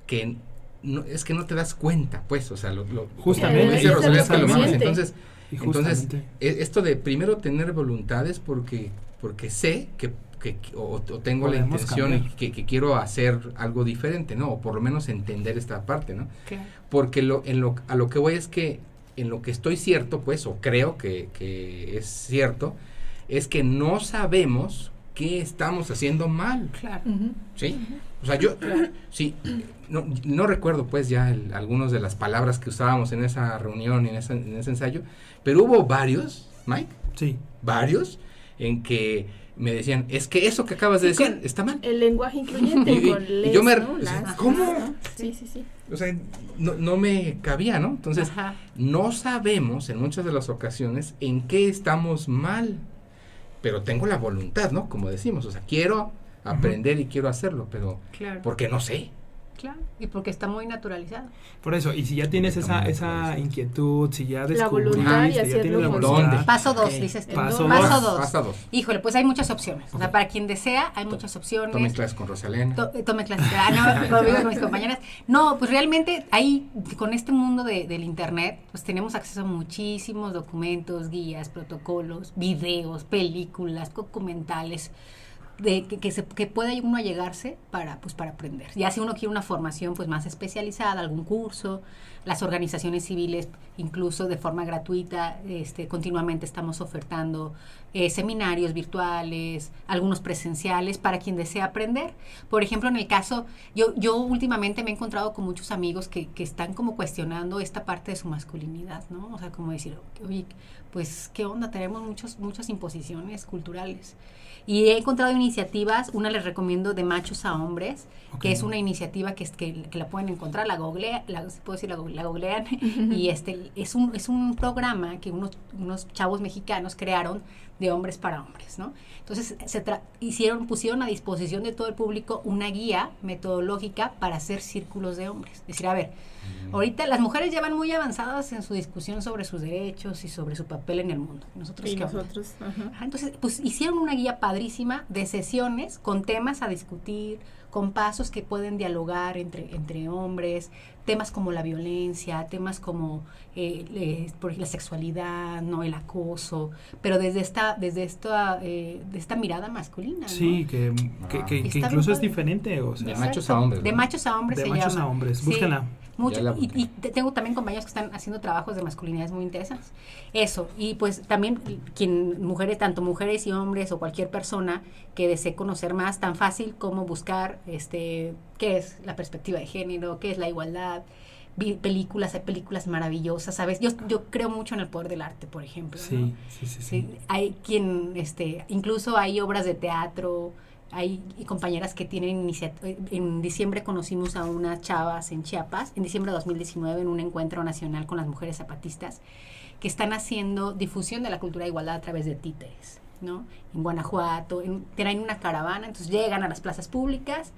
que no, es que no te das cuenta, pues, o sea, lo, justamente, entonces, entonces e, esto de primero tener voluntades porque, porque sé que, que o, tengo la intención y que, que, quiero hacer algo diferente, ¿no? O por lo menos entender esta parte, ¿no? Porque lo, en lo, a lo que voy es que en lo que estoy cierto, pues, o creo que, es cierto, es que no sabemos qué estamos haciendo mal. Claro. ¿Sí? O sea, yo, sí, no, no, recuerdo pues ya el, algunas de las palabras que usábamos en esa reunión, en, esa, en ese ensayo, pero hubo varios, Mike. Sí. Varios en que me decían, es que eso que acabas de decir está mal. El lenguaje incluyente y, con yo me, ¿cómo? Sí, sí, sí. O sea, no, no me cabía, ¿no? Entonces, no sabemos en muchas de las ocasiones en qué estamos mal, pero tengo la voluntad, ¿no? Como decimos, o sea, quiero aprender y quiero hacerlo, pero claro. porque no sé. Claro, y porque está muy naturalizado. Por eso, y si ya tienes esa, esa inquietud, si ya descubriste, la voluntad y ya tienes la voluntad. Paso dos, dices tú. Paso, Paso dos. Paso dos. Híjole, pues hay muchas opciones. O sea, para quien desea, hay muchas opciones. Tome clases con Rosalena. tome clases. Ah, no, lo con mis compañeras. No, pues realmente ahí, con este mundo de, del Internet, pues tenemos acceso a muchísimos documentos, guías, protocolos, videos, películas, documentales de que, se, que pueda uno llegarse para, pues, para aprender. Ya si uno quiere una formación pues, más especializada, algún curso, las organizaciones civiles, incluso de forma gratuita, este, continuamente estamos ofertando eh, seminarios virtuales, algunos presenciales para quien desea aprender. Por ejemplo, en el caso, yo, yo últimamente me he encontrado con muchos amigos que, que están como cuestionando esta parte de su masculinidad, ¿no? O sea, como decir, oye, pues, ¿qué onda? Tenemos muchos, muchas imposiciones culturales. Y he encontrado iniciativas, una les recomiendo de machos a hombres, que es una iniciativa que, que, que, la pueden encontrar, la googlea, la, puedo decir, la, googlean, y este es un, es un programa que unos, unos chavos mexicanos crearon de hombres para hombres, ¿no? Entonces se hicieron, pusieron a disposición de todo el público una guía metodológica para hacer círculos de hombres. Es decir, a ver, ahorita las mujeres ya van muy avanzadas en su discusión sobre sus derechos y sobre su papel en el mundo. Nosotros, y nosotros entonces, pues hicieron una guía padrísima de sesiones con temas a discutir, con pasos que pueden dialogar entre, entre hombres, temas como la violencia, temas como eh, por la sexualidad, no el acoso, pero desde esta, desde esta, eh, de esta mirada masculina. Sí, que, que, que, incluso es diferente. O sea. De machos a hombres. De machos a hombres. De se machos llama. a hombres, búsquenla. Mucho, y, y, tengo también compañeros que están haciendo trabajos de masculinidades muy interesantes. Eso, y pues también quien mujeres, tanto mujeres y hombres o cualquier persona que desee conocer más, tan fácil como buscar este qué es la perspectiva de género, qué es la igualdad, películas, hay películas maravillosas, ¿sabes? Yo, yo creo mucho en el poder del arte, por ejemplo. Sí, sí, sí, sí, Hay quien, este, incluso hay obras de teatro, hay compañeras que tienen iniciativa. En diciembre conocimos a unas chavas en Chiapas, en diciembre de 2019, en un encuentro nacional con las mujeres zapatistas, que están haciendo difusión de la cultura de igualdad a través de títeres, ¿no? En Guanajuato, en, tienen una caravana, entonces llegan a las plazas públicas,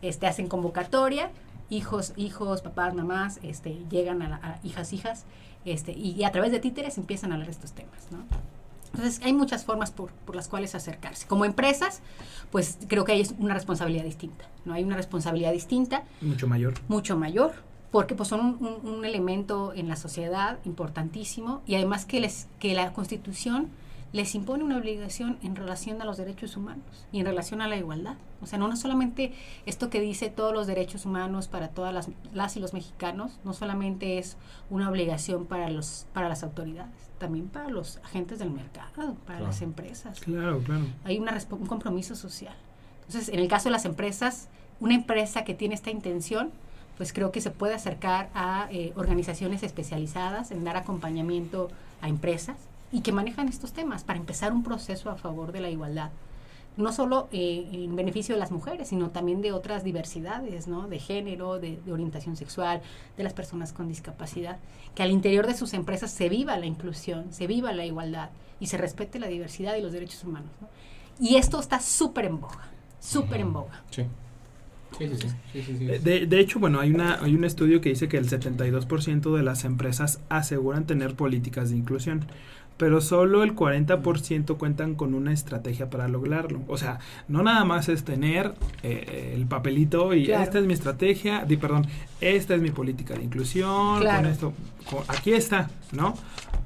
este, hacen convocatoria, hijos, hijos, papás, mamás, este, llegan a, hijas, hijas, este, y, a través de títeres empiezan a hablar estos temas, ¿no? Entonces, hay muchas formas por, por, las cuales acercarse. Como empresas, pues creo que hay una responsabilidad distinta, ¿no? Hay una responsabilidad distinta. Mucho mayor. Mucho mayor, porque pues son un, un, elemento en la sociedad importantísimo y además que, les, que la Constitución les impone una obligación en relación a los derechos humanos y en relación a la igualdad. O sea, no, no solamente esto que dice todos los derechos humanos para todas las, las y los mexicanos, no solamente es una obligación para, los, para las autoridades, también para los agentes del mercado, para las empresas. Claro, claro. Hay una, un compromiso social. Entonces, en el caso de las empresas, una empresa que tiene esta intención, pues creo que se puede acercar a eh, organizaciones especializadas en dar acompañamiento a empresas y que manejan estos temas para empezar un proceso a favor de la igualdad no solo eh, en beneficio de las mujeres, sino también de otras diversidades, ¿no? De género, de, orientación sexual, de las personas con discapacidad, que al interior de sus empresas se viva la inclusión, se viva la igualdad y se respete la diversidad y los derechos humanos, ¿no? Y esto está súper en boga, súper en boga. Sí. Sí, sí, sí. De, de, hecho, bueno, hay, una, hay un estudio que dice que el 72% de las empresas aseguran tener políticas de inclusión pero solo el 40% cuentan con una estrategia para lograrlo. O sea, no nada más es tener eh, el papelito y esta es mi estrategia, di, perdón, esta es mi política de inclusión, con esto, aquí está, ¿no?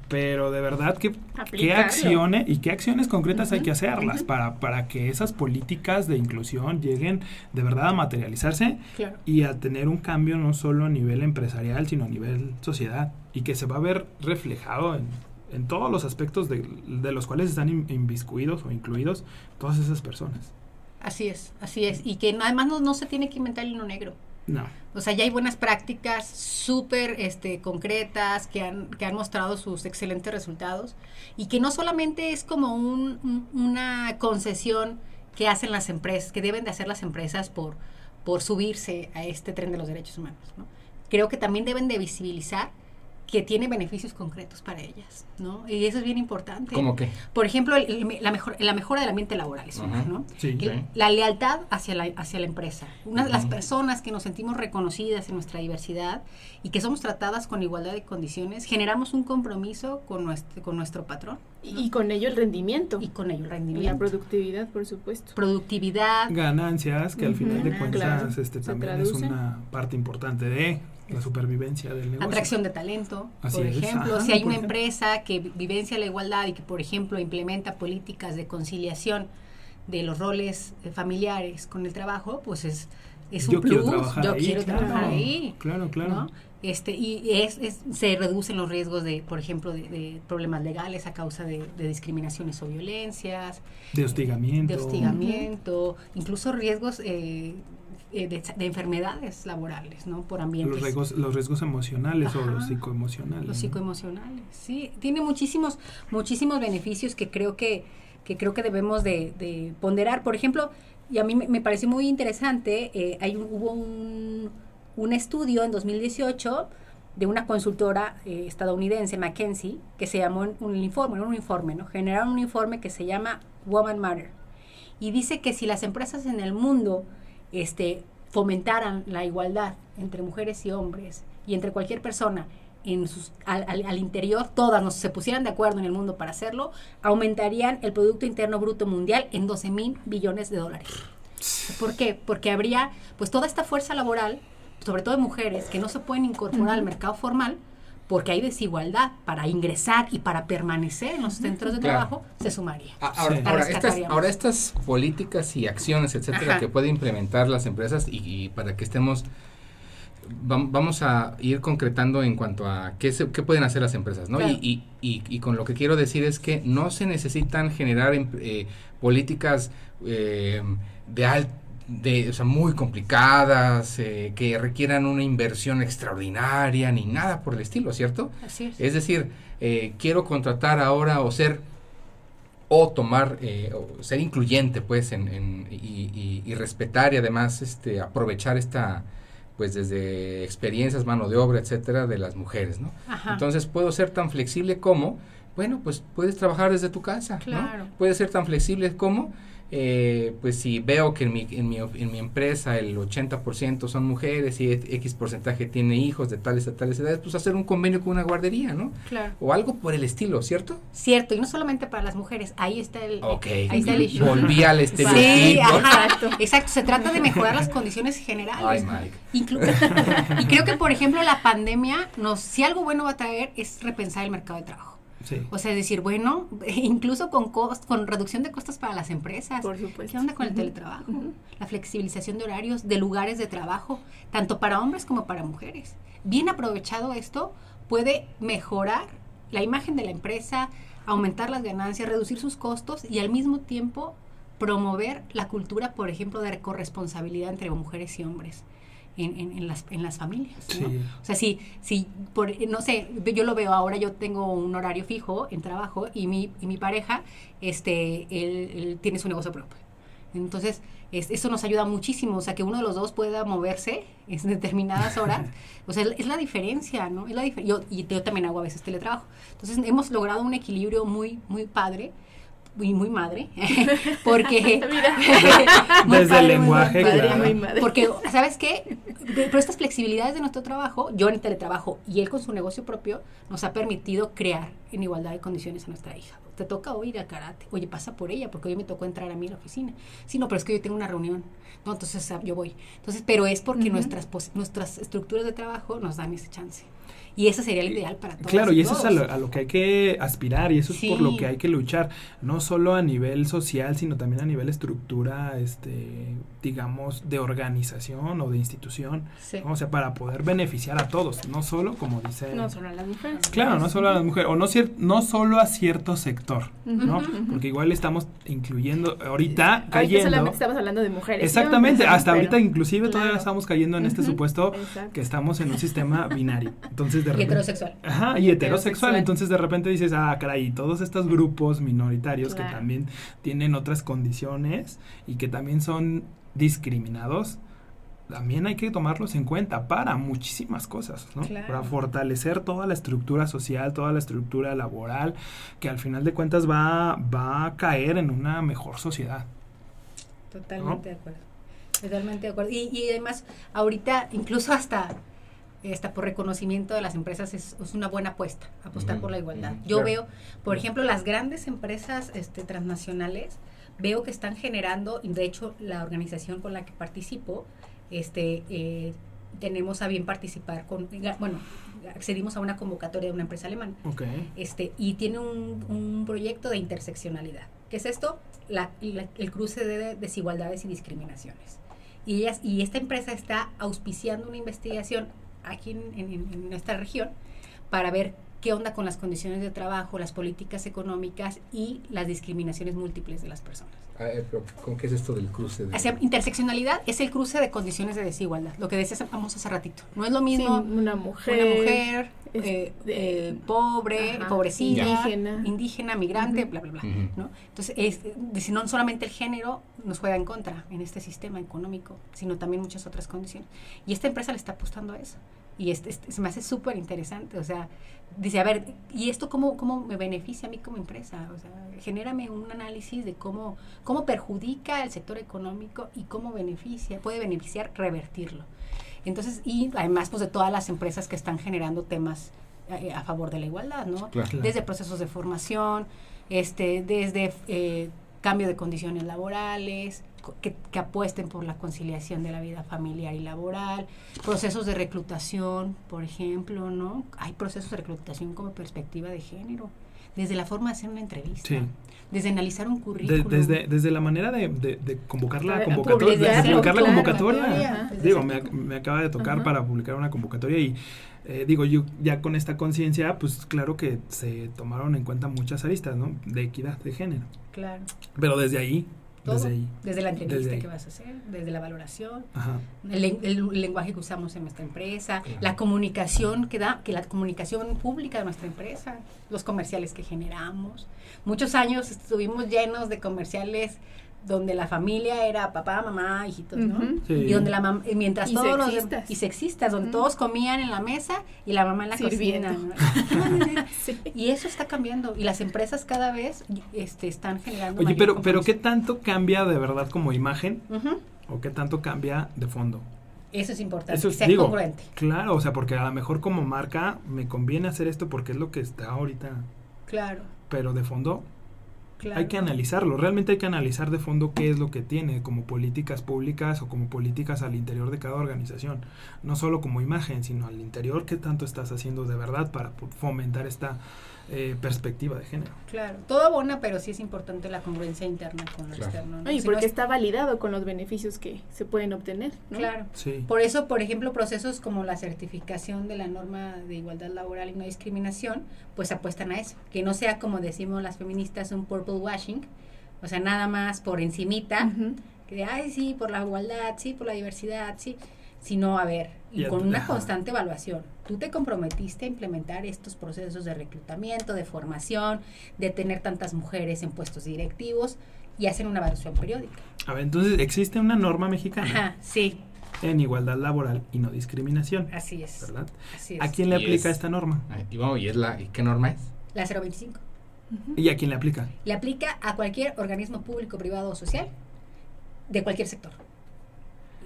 Pero de verdad, ¿qué, qué acciones y qué acciones concretas hay que hacerlas para, para que esas políticas de inclusión lleguen de verdad a materializarse y a tener un cambio no solo a nivel empresarial, sino a nivel sociedad y que se va a ver reflejado en en todos los aspectos de, los cuales están inviscuidos o incluidos todas esas personas. Así es, así es. Y que además no, no se tiene que inventar el hilo negro. No. O sea, ya hay buenas prácticas súper este, concretas que han, que han mostrado sus excelentes resultados y que no solamente es como un, una concesión que hacen las empresas, que deben de hacer las empresas por, por subirse a este tren de los derechos humanos. ¿no? Creo que también deben de visibilizar que tiene beneficios concretos para ellas, ¿no? Y eso es bien importante. ¿Cómo qué? Por ejemplo, la, mejor, la mejora del ambiente laboral es una, ¿no? Sí, La lealtad hacia la, hacia la empresa. Una de las personas que nos sentimos reconocidas en nuestra diversidad y que somos tratadas con igualdad de condiciones, generamos un compromiso con nuestro, con nuestro patrón. Y con ello el rendimiento. Y con ello el rendimiento. la productividad, por supuesto. Productividad. Ganancias, que al final de cuentas este, también es una parte importante de la supervivencia del negocio. Atracción de talento, por ejemplo. si hay una empresa que vivencia la igualdad y que, por ejemplo, implementa políticas de conciliación de los roles eh, familiares con el trabajo, pues es, es un plus. Yo quiero trabajar ahí. Claro, claro. Este, y es, se reducen los riesgos de, por ejemplo, de, problemas legales a causa de, discriminaciones o violencias. De hostigamiento. De hostigamiento, incluso riesgos eh, eh, de, enfermedades laborales, ¿no? Por ambientes. Los riesgos, los riesgos emocionales o los psicoemocionales. Los psicoemocionales, sí. Tiene muchísimos, muchísimos beneficios que creo que, que creo que debemos de, ponderar. Por ejemplo, y a mí me, pareció muy interesante, eh, hay hubo un, un, estudio en 2018 de una consultora eh, estadounidense, McKinsey, que se llamó un, informe, un informe, ¿no? Generaron un informe que se llama Woman Matter. Y dice que si las empresas en el mundo este, fomentaran la igualdad entre mujeres y hombres y entre cualquier persona en sus, al, interior, todas nos se pusieran de acuerdo en el mundo para hacerlo, aumentarían el Producto Interno Bruto Mundial en 12 mil billones de dólares. ¿Por qué? Porque habría pues toda esta fuerza laboral, sobre todo de mujeres, que no se pueden incorporar al mercado formal, porque hay desigualdad para ingresar y para permanecer en los centros de trabajo, se sumaría. Ah, ahora, estas, políticas y acciones, etcétera, que pueden implementar las empresas y, para que estemos vamos a ir concretando en cuanto a qué, se, qué pueden hacer las empresas, ¿no? Y, y, y, con lo que quiero decir es que no se necesitan generar eh, políticas eh, de alto de, o sea, muy complicadas, eh, que requieran una inversión extraordinaria, ni nada por el estilo, ¿cierto? Así es. Es decir, eh, quiero contratar ahora o ser, o tomar, eh, o ser incluyente, pues, en, y, respetar y además este, aprovechar esta, pues, desde experiencias, mano de obra, etcétera, de las mujeres, ¿no? Entonces, puedo ser tan flexible como, bueno, pues, puedes trabajar desde tu casa, claro. ¿no? Puedes ser tan flexible como eh, pues si veo que en mi, en mi, en mi empresa el 80% son mujeres y X porcentaje tiene hijos de tales a tales edades, pues hacer un convenio con una guardería, ¿no? Claro. O algo por el estilo, ¿cierto? Cierto, y no solamente para las mujeres, ahí está el, ahí está el issue. Volví al estereotipo. Sí, exacto, exacto, se trata de mejorar las condiciones generales. Ay, y creo que, por ejemplo, la pandemia, nos, si algo bueno va a traer es repensar el mercado de trabajo. O sea, decir, bueno, incluso con, con reducción de costos para las empresas. Por supuesto. ¿Qué onda con el teletrabajo? La flexibilización de horarios, de lugares de trabajo, tanto para hombres como para mujeres. Bien aprovechado esto, puede mejorar la imagen de la empresa, aumentar las ganancias, reducir sus costos y al mismo tiempo promover la cultura, por ejemplo, de corresponsabilidad entre mujeres y hombres en, en, las, en las familias. O sea, si, si por, no sé, yo lo veo ahora, yo tengo un horario fijo en trabajo y mi, y mi pareja, este, él, tiene su negocio propio. Entonces, eso nos ayuda muchísimo, o sea, que uno de los dos pueda moverse en determinadas horas, o sea, es la diferencia, ¿no? Es la yo, y yo también hago a veces teletrabajo. Entonces, hemos logrado un equilibrio muy, muy padre muy, muy madre, porque... Desde el lenguaje, Porque, ¿sabes qué? Pero estas flexibilidades de nuestro trabajo, yo en teletrabajo y él con su negocio propio, nos ha permitido crear en igualdad de condiciones a nuestra hija. Te toca hoy ir al karate. Oye, pasa por ella, porque hoy me tocó entrar a mí a la oficina. Sí, no, pero es que yo tengo una reunión. No, entonces ah, yo voy. Entonces, pero es porque nuestras, nuestras estructuras de trabajo nos dan ese chance. Y eso sería el ideal para todos. Claro, y, eso es a lo, que hay que aspirar y eso es por lo que hay que luchar, no solo a nivel social, sino también a nivel estructura, este, digamos, de organización o de institución, o sea, para poder beneficiar a todos, no solo, como dice... No solo a las mujeres. Claro, no solo a las mujeres, o no, no solo a cierto sector, ¿no? Porque igual estamos incluyendo, ahorita cayendo... solamente estamos hablando de mujeres. Exactamente, hasta ahorita inclusive todavía estamos cayendo en este supuesto que estamos en un sistema binario. Entonces, y heterosexual. Ajá, y heterosexual. Entonces de repente dices, ah, caray, todos estos grupos minoritarios que también tienen otras condiciones y que también son discriminados, también hay que tomarlos en cuenta para muchísimas cosas, ¿no? Para fortalecer toda la estructura social, toda la estructura laboral, que al final de cuentas va, va a caer en una mejor sociedad. Totalmente de acuerdo. Totalmente de acuerdo. Y, y además, ahorita, incluso hasta esta, por reconocimiento de las empresas es, una buena apuesta, apostar por la igualdad. Yo veo, por ejemplo, las grandes empresas este, transnacionales, veo que están generando, y de hecho la organización con la que participo, este, eh, tenemos a bien participar con, bueno, accedimos a una convocatoria de una empresa alemana. Este, y tiene un, un, proyecto de interseccionalidad. ¿Qué es esto? La, el cruce de desigualdades y discriminaciones. Y, ellas, y esta empresa está auspiciando una investigación aquí en, en, esta región para ver qué onda con las condiciones de trabajo, las políticas económicas y las discriminaciones múltiples de las personas. Ah, eh, ¿Con qué es esto del cruce? De... interseccionalidad es el cruce de condiciones de desigualdad, lo que decíamos hace ratito. No es lo mismo una mujer, una mujer eh, eh, pobre, pobrecita, indígena, indígena migrante, bla, bla, bla. ¿no? Entonces, es, no solamente el género nos juega en contra en este sistema económico, sino también muchas otras condiciones. Y esta empresa le está apostando a eso. Y este, este se me hace súper interesante, o sea, dice, a ver, ¿y esto cómo, cómo me beneficia a mí como empresa? O sea, genérame un análisis de cómo, cómo perjudica el sector económico y cómo beneficia, puede beneficiar revertirlo. Entonces, y además pues de todas las empresas que están generando temas eh, a favor de la igualdad, ¿no? Desde procesos de formación, este, desde eh, cambio de condiciones laborales, que, que, apuesten por la conciliación de la vida familiar y laboral, procesos de reclutación, por ejemplo, ¿no? Hay procesos de reclutación como perspectiva de género, desde la forma de hacer una entrevista, desde analizar un currículum. desde, desde la manera de, de, convocar la convocatoria, de, publicar la convocatoria. Digo, me, me, acaba de tocar para publicar una convocatoria y eh, digo, yo ya con esta conciencia, pues claro que se tomaron en cuenta muchas aristas, ¿no? De equidad de género. Claro. Pero desde ahí desde, la entrevista que vas a hacer, desde la valoración, el, lenguaje que usamos en nuestra empresa, la comunicación que da, que la comunicación pública de nuestra empresa, los comerciales que generamos. Muchos años estuvimos llenos de comerciales donde la familia era papá, mamá, hijitos, ¿no? Y donde la mamá, mientras y todos sexistas. los y sexistas, donde todos comían en la mesa y la mamá en la cocina. Y eso está cambiando y las empresas cada vez este, están generando. Oye, pero pero qué tanto cambia de verdad como imagen o qué tanto cambia de fondo. Eso es importante, eso es, ser congruente. Claro, o sea, porque a lo mejor como marca me conviene hacer esto porque es lo que está ahorita. Claro. Pero de fondo hay que analizarlo, realmente hay que analizar de fondo qué es lo que tiene como políticas públicas o como políticas al interior de cada organización, no solo como imagen, sino al interior qué tanto estás haciendo de verdad para fomentar esta eh, perspectiva de género. Claro, todo abona, pero sí es importante la congruencia interna con lo externo. Y porque está validado con los beneficios que se pueden obtener. Claro. Por eso, por ejemplo, procesos como la certificación de la norma de igualdad laboral y no discriminación, pues apuestan a eso. Que no sea, como decimos las feministas, un purple washing, o sea, nada más por encimita, que de, ay, sí, por la igualdad, sí, por la diversidad, sí, sino, a ver, y con una constante evaluación. Tú te comprometiste a implementar estos procesos de reclutamiento, de formación, de tener tantas mujeres en puestos directivos y hacen una evaluación periódica. A ver, entonces existe una norma mexicana Ajá, sí, en igualdad laboral y no discriminación, así es. ¿verdad? Así es. ¿A quién le Y aplica es- esta norma? Y, bueno, ¿y es la, ¿y qué norma es? La 025. ¿Y a quién le aplica? Le aplica a cualquier organismo público, privado o social de cualquier sector.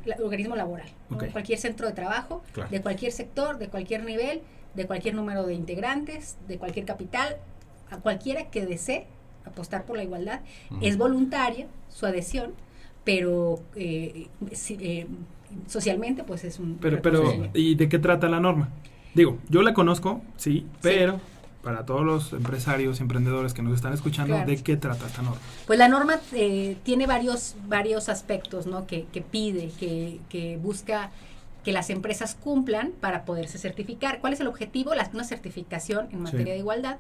La- organismo laboral. ¿no? Ok. Cualquier centro de trabajo, Claro. de cualquier sector, de cualquier nivel, de cualquier número de integrantes, de cualquier capital, a cualquiera que desee apostar por la igualdad. Es voluntaria su adhesión, pero eh, sí, eh, socialmente pues es un... Pero, pero. ¿y de qué trata la norma? Digo, yo la conozco, sí, pero para todos los empresarios y emprendedores que nos están escuchando, Claro. ¿de qué trata esta norma? Pues la norma eh, tiene varios, varios aspectos ¿no? que, que pide, que, que busca que las empresas cumplan para poderse certificar. ¿Cuál es el objetivo? La, una certificación en materia Sí. de igualdad.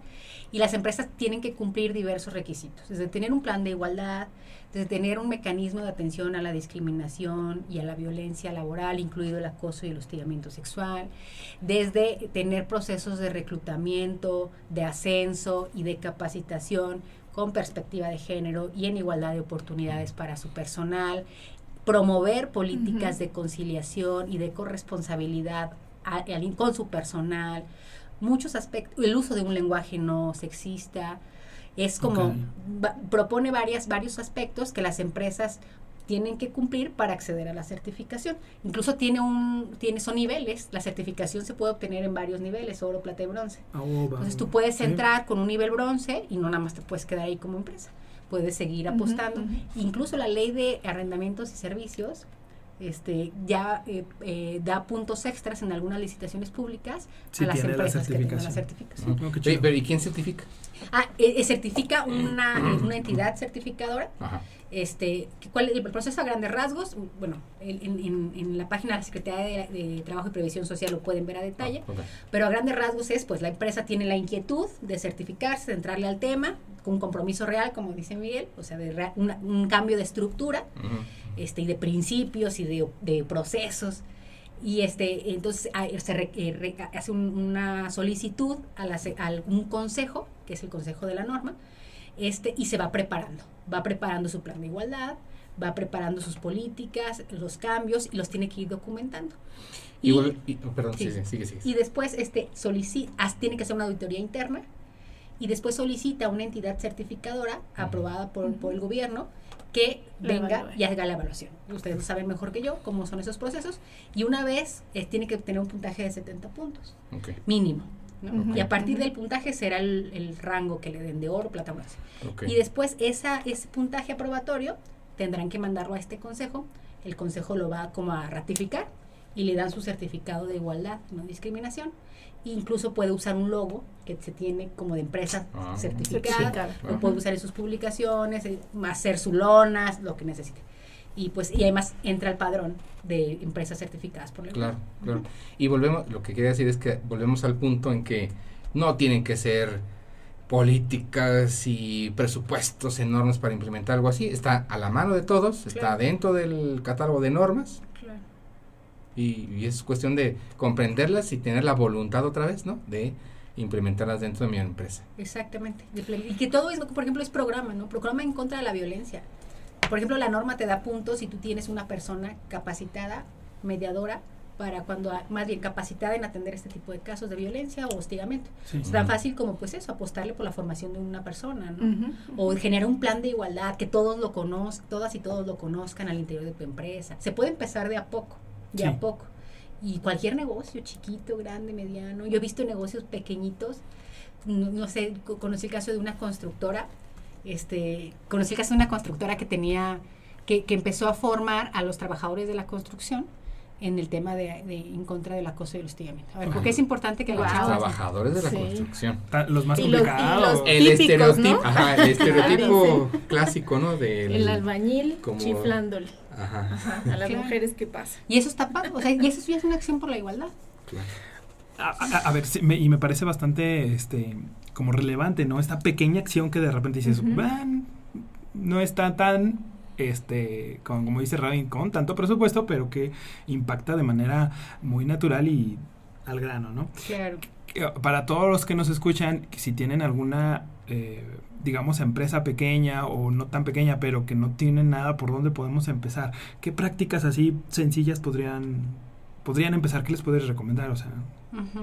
Y las empresas tienen que cumplir diversos requisitos, desde tener un plan de igualdad, desde tener un mecanismo de atención a la discriminación y a la violencia laboral, incluido el acoso y el hostigamiento sexual, desde tener procesos de reclutamiento, de ascenso y de capacitación con perspectiva de género y en igualdad de oportunidades para su personal, promover políticas de conciliación y de corresponsabilidad a- con su personal, muchos aspectos, el uso de un lenguaje no sexista, es como, va- propone varias, varios aspectos que las empresas tienen que cumplir para acceder a la certificación. Incluso tiene un, tiene, son niveles, la certificación se puede obtener en varios niveles, oro, plata y bronce. Ah, oh, Entonces tú puedes sí. entrar con un nivel bronce y no nada más te puedes quedar ahí como empresa. Puedes seguir apostando. Incluso la ley de arrendamientos y servicios este, ya eh, eh, da puntos extras en algunas licitaciones públicas Sí, a las tiene la empresas que tengan la certificación. certificación. Oye, pero ¿y quién certifica? Ah, eh, eh, certifica una, una entidad certificadora Ajá. Este, ¿cuál, el proceso a grandes rasgos, bueno, en, en- en la página de la Secretaría de, de Trabajo y Previsión Social lo pueden ver a detalle, Ok. pero a grandes rasgos es, pues la empresa tiene la inquietud de certificarse, de entrarle al tema, con un compromiso real, como dice Miguel, o sea, de rea- una- un cambio de estructura, este, y de principios y de, de procesos. Y este, entonces ah, se re- eh, re- hace un- una solicitud a, la a un consejo, que es el consejo de la norma, este, y se va preparando. Va preparando su plan de igualdad, va preparando sus políticas, los cambios, y los tiene que ir documentando. Y, y- oh, perdón, Sí. sigue, sigue, sigue. Y después este solici- haz- tiene que hacer una auditoría interna y después solicita a una entidad certificadora aprobada por, por el gobierno que La venga y haga la evaluación. Ustedes saben mejor que yo cómo son esos procesos y una vez eh, tiene que obtener un puntaje de 70 puntos Ok, mínimo. Y a partir del puntaje será el, el rango que le den de oro, plata, bronce. Y después esa, ese puntaje aprobatorio tendrán que mandarlo a este consejo. El consejo lo va como a ratificar y le dan su certificado de igualdad, no discriminación. E incluso puede usar un logo que se tiene como de empresa Ah. certificada. Lo puede usar en sus publicaciones, eh, hacer su lonas, lo que necesite. Y pues y además entra al padrón de empresas certificadas por la Claro, claro. Y volvemos, lo que quería decir es que volvemos al punto en que no tienen que ser políticas y presupuestos enormes para implementar algo así. Está a la mano de todos, está dentro del catálogo de normas Claro. y, y es cuestión de comprenderlas y tener la voluntad otra vez, ¿no? De implementarlas dentro de mi empresa. Exactamente. Y que todo es, por ejemplo, es programa, ¿no? Programa en contra de la violencia. Por ejemplo, la norma te da puntos si tú tienes una persona capacitada, mediadora, para cuando, más bien capacitada en atender este tipo de casos de violencia o hostigamiento. Sí. Es tan fácil como, pues eso, apostarle por la formación de una persona, ¿no? O generar un plan de igualdad, que todos lo conozcan, todas y todos lo conozcan al interior de tu empresa. Se puede empezar de a poco, de Sí. a poco. Y cualquier negocio, chiquito, grande, mediano. Yo he visto negocios pequeñitos, no, no sé, co- conocí el caso de una constructora, este, conocí el caso de una constructora que tenía, que, que empezó a formar a los trabajadores de la construcción en el tema de, de- en contra del acoso y el hostigamiento. A ver, porque es importante que los Guau. chavos- Trabajadores de la Sí. construcción. Los más los- complicados. los- El Típicos, estereotipo, ¿no? ajá, el estereotipo clásico, ¿no? Del, El albañil como- chiflándole Ajá, ajá, a las Claro. mujeres que pasa. Y eso está padre, o sea, y eso sí es una acción por la igualdad. claro. A, a- a ver, sí, me- y me parece bastante, este, como relevante, ¿no? Esta pequeña acción que de repente dices. "Van, no está tan, este, con- como dice Rabin, con tanto presupuesto, pero que impacta de manera muy natural y al grano, ¿no? Claro. Para todos los que nos escuchan, si tienen alguna eh, digamos, empresa pequeña o no tan pequeña, pero que no tiene nada por dónde podemos empezar. ¿Qué prácticas así sencillas podrían, podrían empezar? ¿Qué les podrías recomendar? O sea.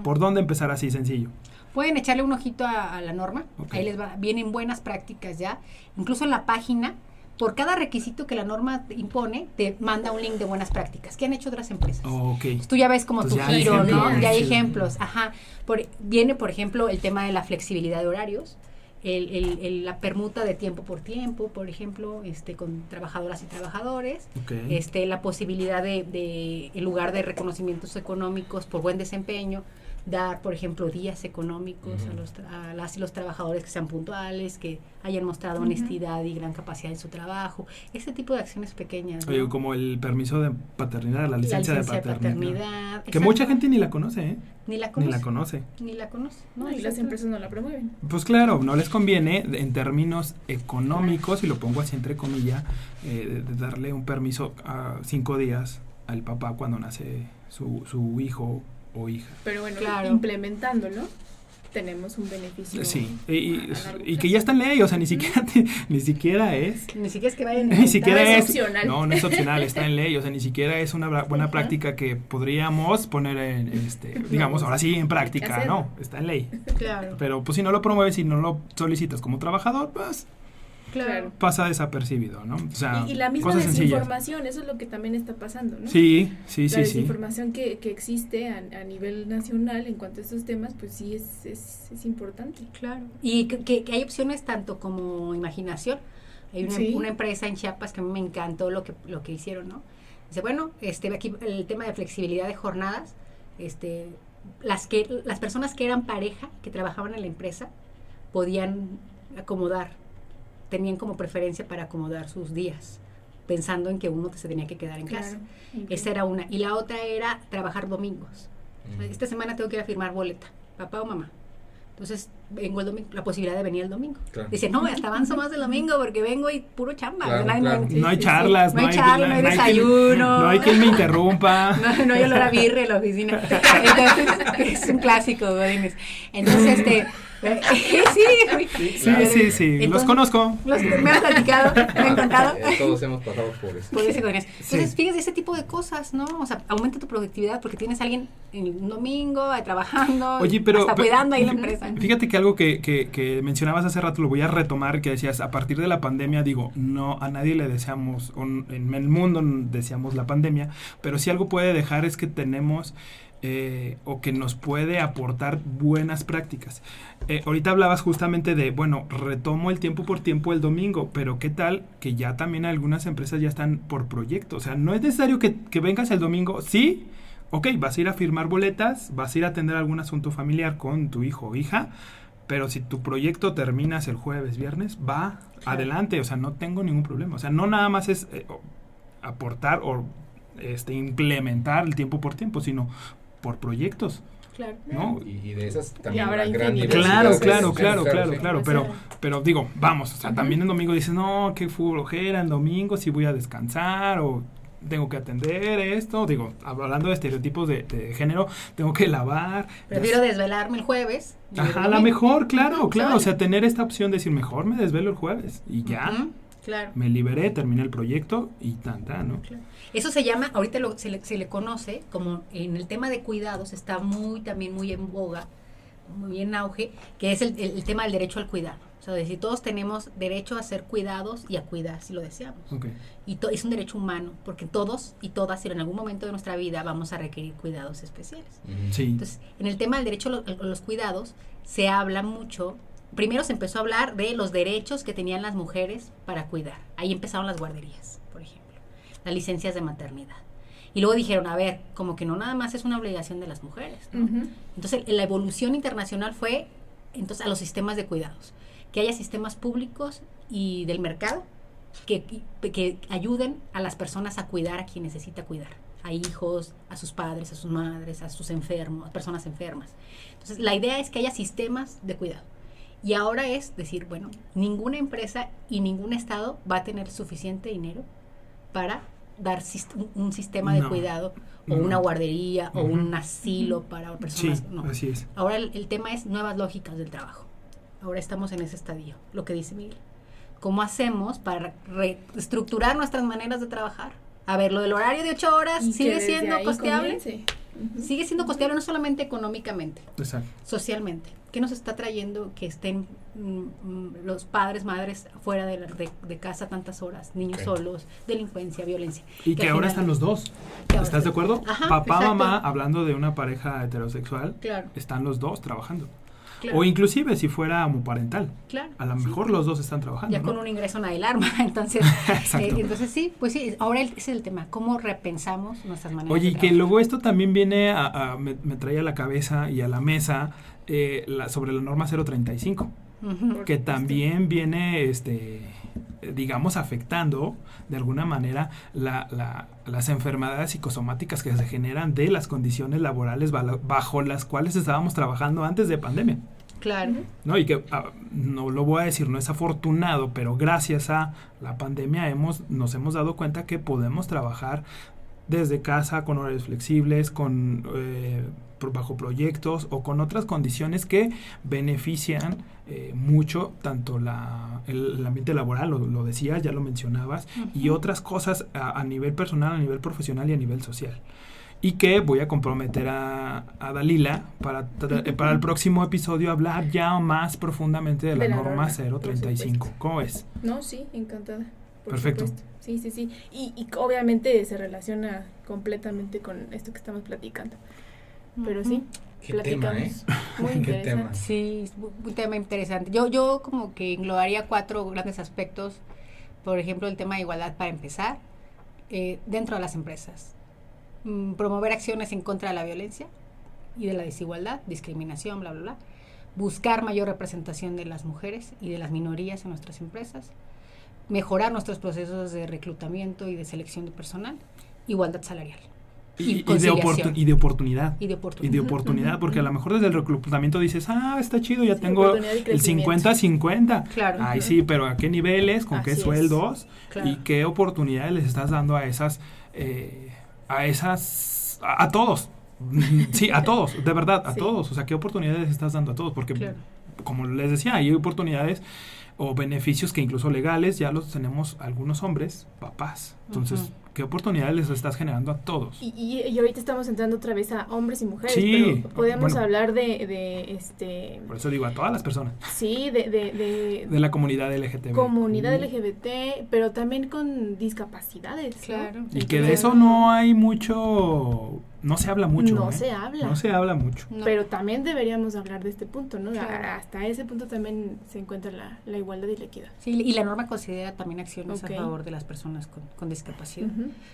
¿por dónde empezar así sencillo? Pueden echarle un ojito a, a la norma, ahí les va, vienen buenas prácticas ya, incluso en la página, por cada requisito que la norma te impone, te manda un link de buenas prácticas. ¿Qué han hecho otras empresas? Ok. Pues tú ya ves como Entonces, tu giro, ¿no? Ya hay ejemplos, ajá. Por, viene, por ejemplo, el tema de la flexibilidad de horarios, el, el- el- la permuta de tiempo por tiempo, por ejemplo, este, con trabajadoras y trabajadores, Ok. este, la posibilidad de, de, en lugar de reconocimientos económicos por buen desempeño, dar, por ejemplo, días económicos a, los, tra- a las y los trabajadores que sean puntuales, que hayan mostrado honestidad y gran capacidad en su trabajo. Este tipo de acciones pequeñas. Oye, ¿no? como el permiso de paternidad, la La licencia, licencia de paternidad. paternidad, Que mucha gente ni la conoce, ¿eh? ni la Ni conoce. la conoce. Ni la conoce. No, y las empresas no la promueven. Pues claro, no les conviene en términos económicos, y lo pongo así entre comillas, eh, de darle un permiso a cinco días al papá cuando nace su, su hijo o hija. Pero bueno, Claro. implementándolo, tenemos un beneficio. Sí, y, que ya está en ley, o sea, ni siquiera, te- ni siquiera es Ni siquiera es que vayan a Ni siquiera No es es, opcional. No, no es opcional, está en ley. O sea, ni siquiera es una buena Ajá. práctica que podríamos poner en, este, digamos, ahora sí en práctica, no, está en ley. Claro, Pero pues si no lo promueves y no lo solicitas como trabajador, pues claro. pasa desapercibido, ¿no? O sea, Y, y la misma sencillas. desinformación, eso es lo que también está pasando, ¿no? Sí, sí, la sí, sí. desinformación que, que existe a, a nivel nacional en cuanto a estos temas, pues sí es, es, es importante. Claro. Y que, que- que hay opciones tanto como imaginación. Hay una, Sí. una empresa en Chiapas que a mí me encantó lo que, lo que hicieron, ¿no? Dice, bueno, este, aquí el tema de flexibilidad de jornadas, este, las, que, las personas que eran pareja, que trabajaban en la empresa, podían acomodar, tenían como preferencia para acomodar sus días, pensando en que uno se tenía que quedar en casa. Esa era una. Y la otra era trabajar domingos. Sea, Esta semana tengo que ir a firmar boleta, papá o mamá. Entonces, vengo el domingo, la posibilidad de venir el domingo. Claro. Dice, no, hasta avanzo más el domingo porque vengo y puro chamba. Claro, no, hay- claro. sí, No hay sí, sí. charlas, no hay charla, no hay quien- desayuno. no hay quien me interrumpa. No, no hay olor a birre en la oficina. Entonces, es un clásico, Godínez. Entonces, este, eh, sí. Sí, sí, sí, los conozco. los- me han platicado, me han contado. Eh, Todos hemos pasado por eso. Por. Entonces, Sí. fíjate ese tipo de cosas, ¿no? O sea, aumenta tu productividad porque tienes a alguien en un domingo trabajando, Oye, pero... hasta pero- cuidando ahí la empresa. Fíjate que algo que, que, mencionabas hace rato, lo voy a retomar, que decías, a partir de la pandemia, digo, no, a nadie le deseamos, o n- en el mundo deseamos la pandemia, pero si algo puede dejar es que tenemos... eh, o que nos puede aportar buenas prácticas. Eh, ahorita hablabas justamente de, bueno, retomo el tiempo por tiempo el domingo, pero ¿qué tal que ya también algunas empresas ya están por proyecto? O sea, no es necesario que, que vengas el domingo, sí, ok, vas a ir a firmar boletas, vas a ir a atender algún asunto familiar con tu hijo o hija, pero si tu proyecto terminas el jueves, viernes, va adelante, o sea, no tengo ningún problema. O sea, no nada más es eh, aportar o este, implementar el tiempo por tiempo, sino por proyectos, Claro. ¿no? Y, y de esas también habrá gran Claro, claro, claro, claro, sí. claro, pero, pero digo, vamos, o sea, también el domingo dices, no, qué flojera, el domingo sí voy a descansar o tengo que atender esto, digo, hablando de estereotipos de, de género, tengo que lavar. Prefiero desvelarme el jueves. Ajá, a lo mejor, claro, claro, ¿sabes? o sea, tener esta opción de decir, mejor me desvelo el jueves y ya, Claro. me liberé, terminé el proyecto y tan, tan, ¿no? Eso se llama, ahorita lo- se, le, se le conoce como en el tema de cuidados, está muy también muy en boga, muy en auge, que es el, el- el tema del derecho al cuidado. O sea, decir, todos tenemos derecho a ser cuidados y a cuidar si lo deseamos. Y to- es un derecho humano, porque todos y todas en algún momento de nuestra vida vamos a requerir cuidados especiales. Sí. Entonces, en el tema del derecho a lo- a los cuidados, se habla mucho. Primero se empezó a hablar de los derechos que tenían las mujeres para cuidar. Ahí empezaron las guarderías, por ejemplo, las licencias de maternidad. Y luego dijeron, a ver, como que no nada más es una obligación de las mujeres. Entonces, la evolución internacional fue entonces a los sistemas de cuidados, que haya sistemas públicos y del mercado que, que ayuden a las personas a cuidar a quien necesita cuidar, a hijos, a sus padres, a sus madres, a sus enfermos, a personas enfermas. Entonces, la idea es que haya sistemas de cuidado. Y ahora es decir, bueno, ninguna empresa y ningún estado va a tener suficiente dinero para dar un- sistema de No. cuidado o No. una guardería o un asilo para Sí, personas. no. así es. Ahora el, el tema es nuevas lógicas del trabajo. ahora estamos en ese estadio, lo que dice Miguel. ¿Cómo hacemos para reestructurar nuestras maneras de trabajar? A ver, lo del horario de ocho horas sigue siendo costeable. Sigue siendo costeable no solamente económicamente, socialmente. ¿Qué nos está trayendo que estén mm, mm, los padres, madres fuera de, de, casa tantas horas, niños solos, delincuencia, violencia? Y que, ahora están los dos. ¿Estás de acuerdo? Papá, mamá, hablando de una pareja heterosexual, están los dos trabajando. O inclusive si fuera homoparental. Claro. A lo mejor los dos están trabajando. Ya con un ingreso nadie el arma. Entonces, eh, entonces sí, pues sí, ahora ese es el tema. ¿Cómo repensamos nuestras maneras Oye, y que luego esto también viene a, me, trae a la cabeza y a la mesa eh, la, sobre la norma 035. que también viene este digamos, afectando de alguna manera la, las enfermedades psicosomáticas que se generan de las condiciones laborales bajo las cuales estábamos trabajando antes de pandemia. Claro. ¿No? Y que ah, no lo voy a decir, no es afortunado, pero gracias a la pandemia hemos, nos hemos dado cuenta que podemos trabajar desde casa con horarios flexibles, con eh, bajo proyectos o con otras condiciones que benefician eh, mucho tanto la, el, ambiente laboral, lo, lo, decías, ya lo mencionabas, y otras cosas a, nivel personal, a nivel profesional y a nivel social. Y que voy a comprometer a, a Dalila para, eh, para el próximo episodio hablar ya más profundamente de la, norma, 035. ¿Cómo es? No, sí, encantada. Perfecto. Sí, sí, sí. Y, y obviamente se relaciona completamente con esto que estamos platicando. Pero sí, Qué tema, ¿eh? Muy interesante. Sí, un tema interesante. Yo, yo como que englobaría cuatro grandes aspectos. Por ejemplo, el tema de igualdad para empezar, eh, dentro de las empresas. Mm, promover acciones en contra de la violencia y de la desigualdad, discriminación, bla, bla, bla. Buscar mayor representación de las mujeres y de las minorías en nuestras empresas. Mejorar nuestros procesos de reclutamiento y de selección de personal. Igualdad salarial. Y, de y, de oportunidad. Y de oportunidad. porque a lo mejor desde el reclutamiento dices, ah, está chido, ya tengo el 50-50. Claro. Ay, sí, pero ¿a qué niveles? ¿Con qué sueldos? ¿Y qué oportunidades les estás dando a esas, eh, a esas, a, todos? sí, a todos, de verdad, a todos. O sea, ¿qué oportunidades estás dando a todos? Porque, como les decía, hay oportunidades o beneficios que incluso legales ya los tenemos algunos hombres, papás. Entonces, ¿qué oportunidades les estás generando a todos? Y, y, ahorita estamos entrando otra vez a hombres y mujeres, sí, pero podemos hablar de, de, este... Por eso digo a todas las personas. Sí, de... De, de, la comunidad LGBT. Comunidad LGBT, pero también con discapacidades. Claro. Y que de eso no hay mucho no se habla mucho. No ¿eh? se habla. No se habla mucho. Pero también deberíamos hablar de este punto, ¿no? Hasta ese punto también se encuentra la, la, igualdad y la equidad. Sí, y la norma considera también acciones a favor de las personas con, con discapacidad.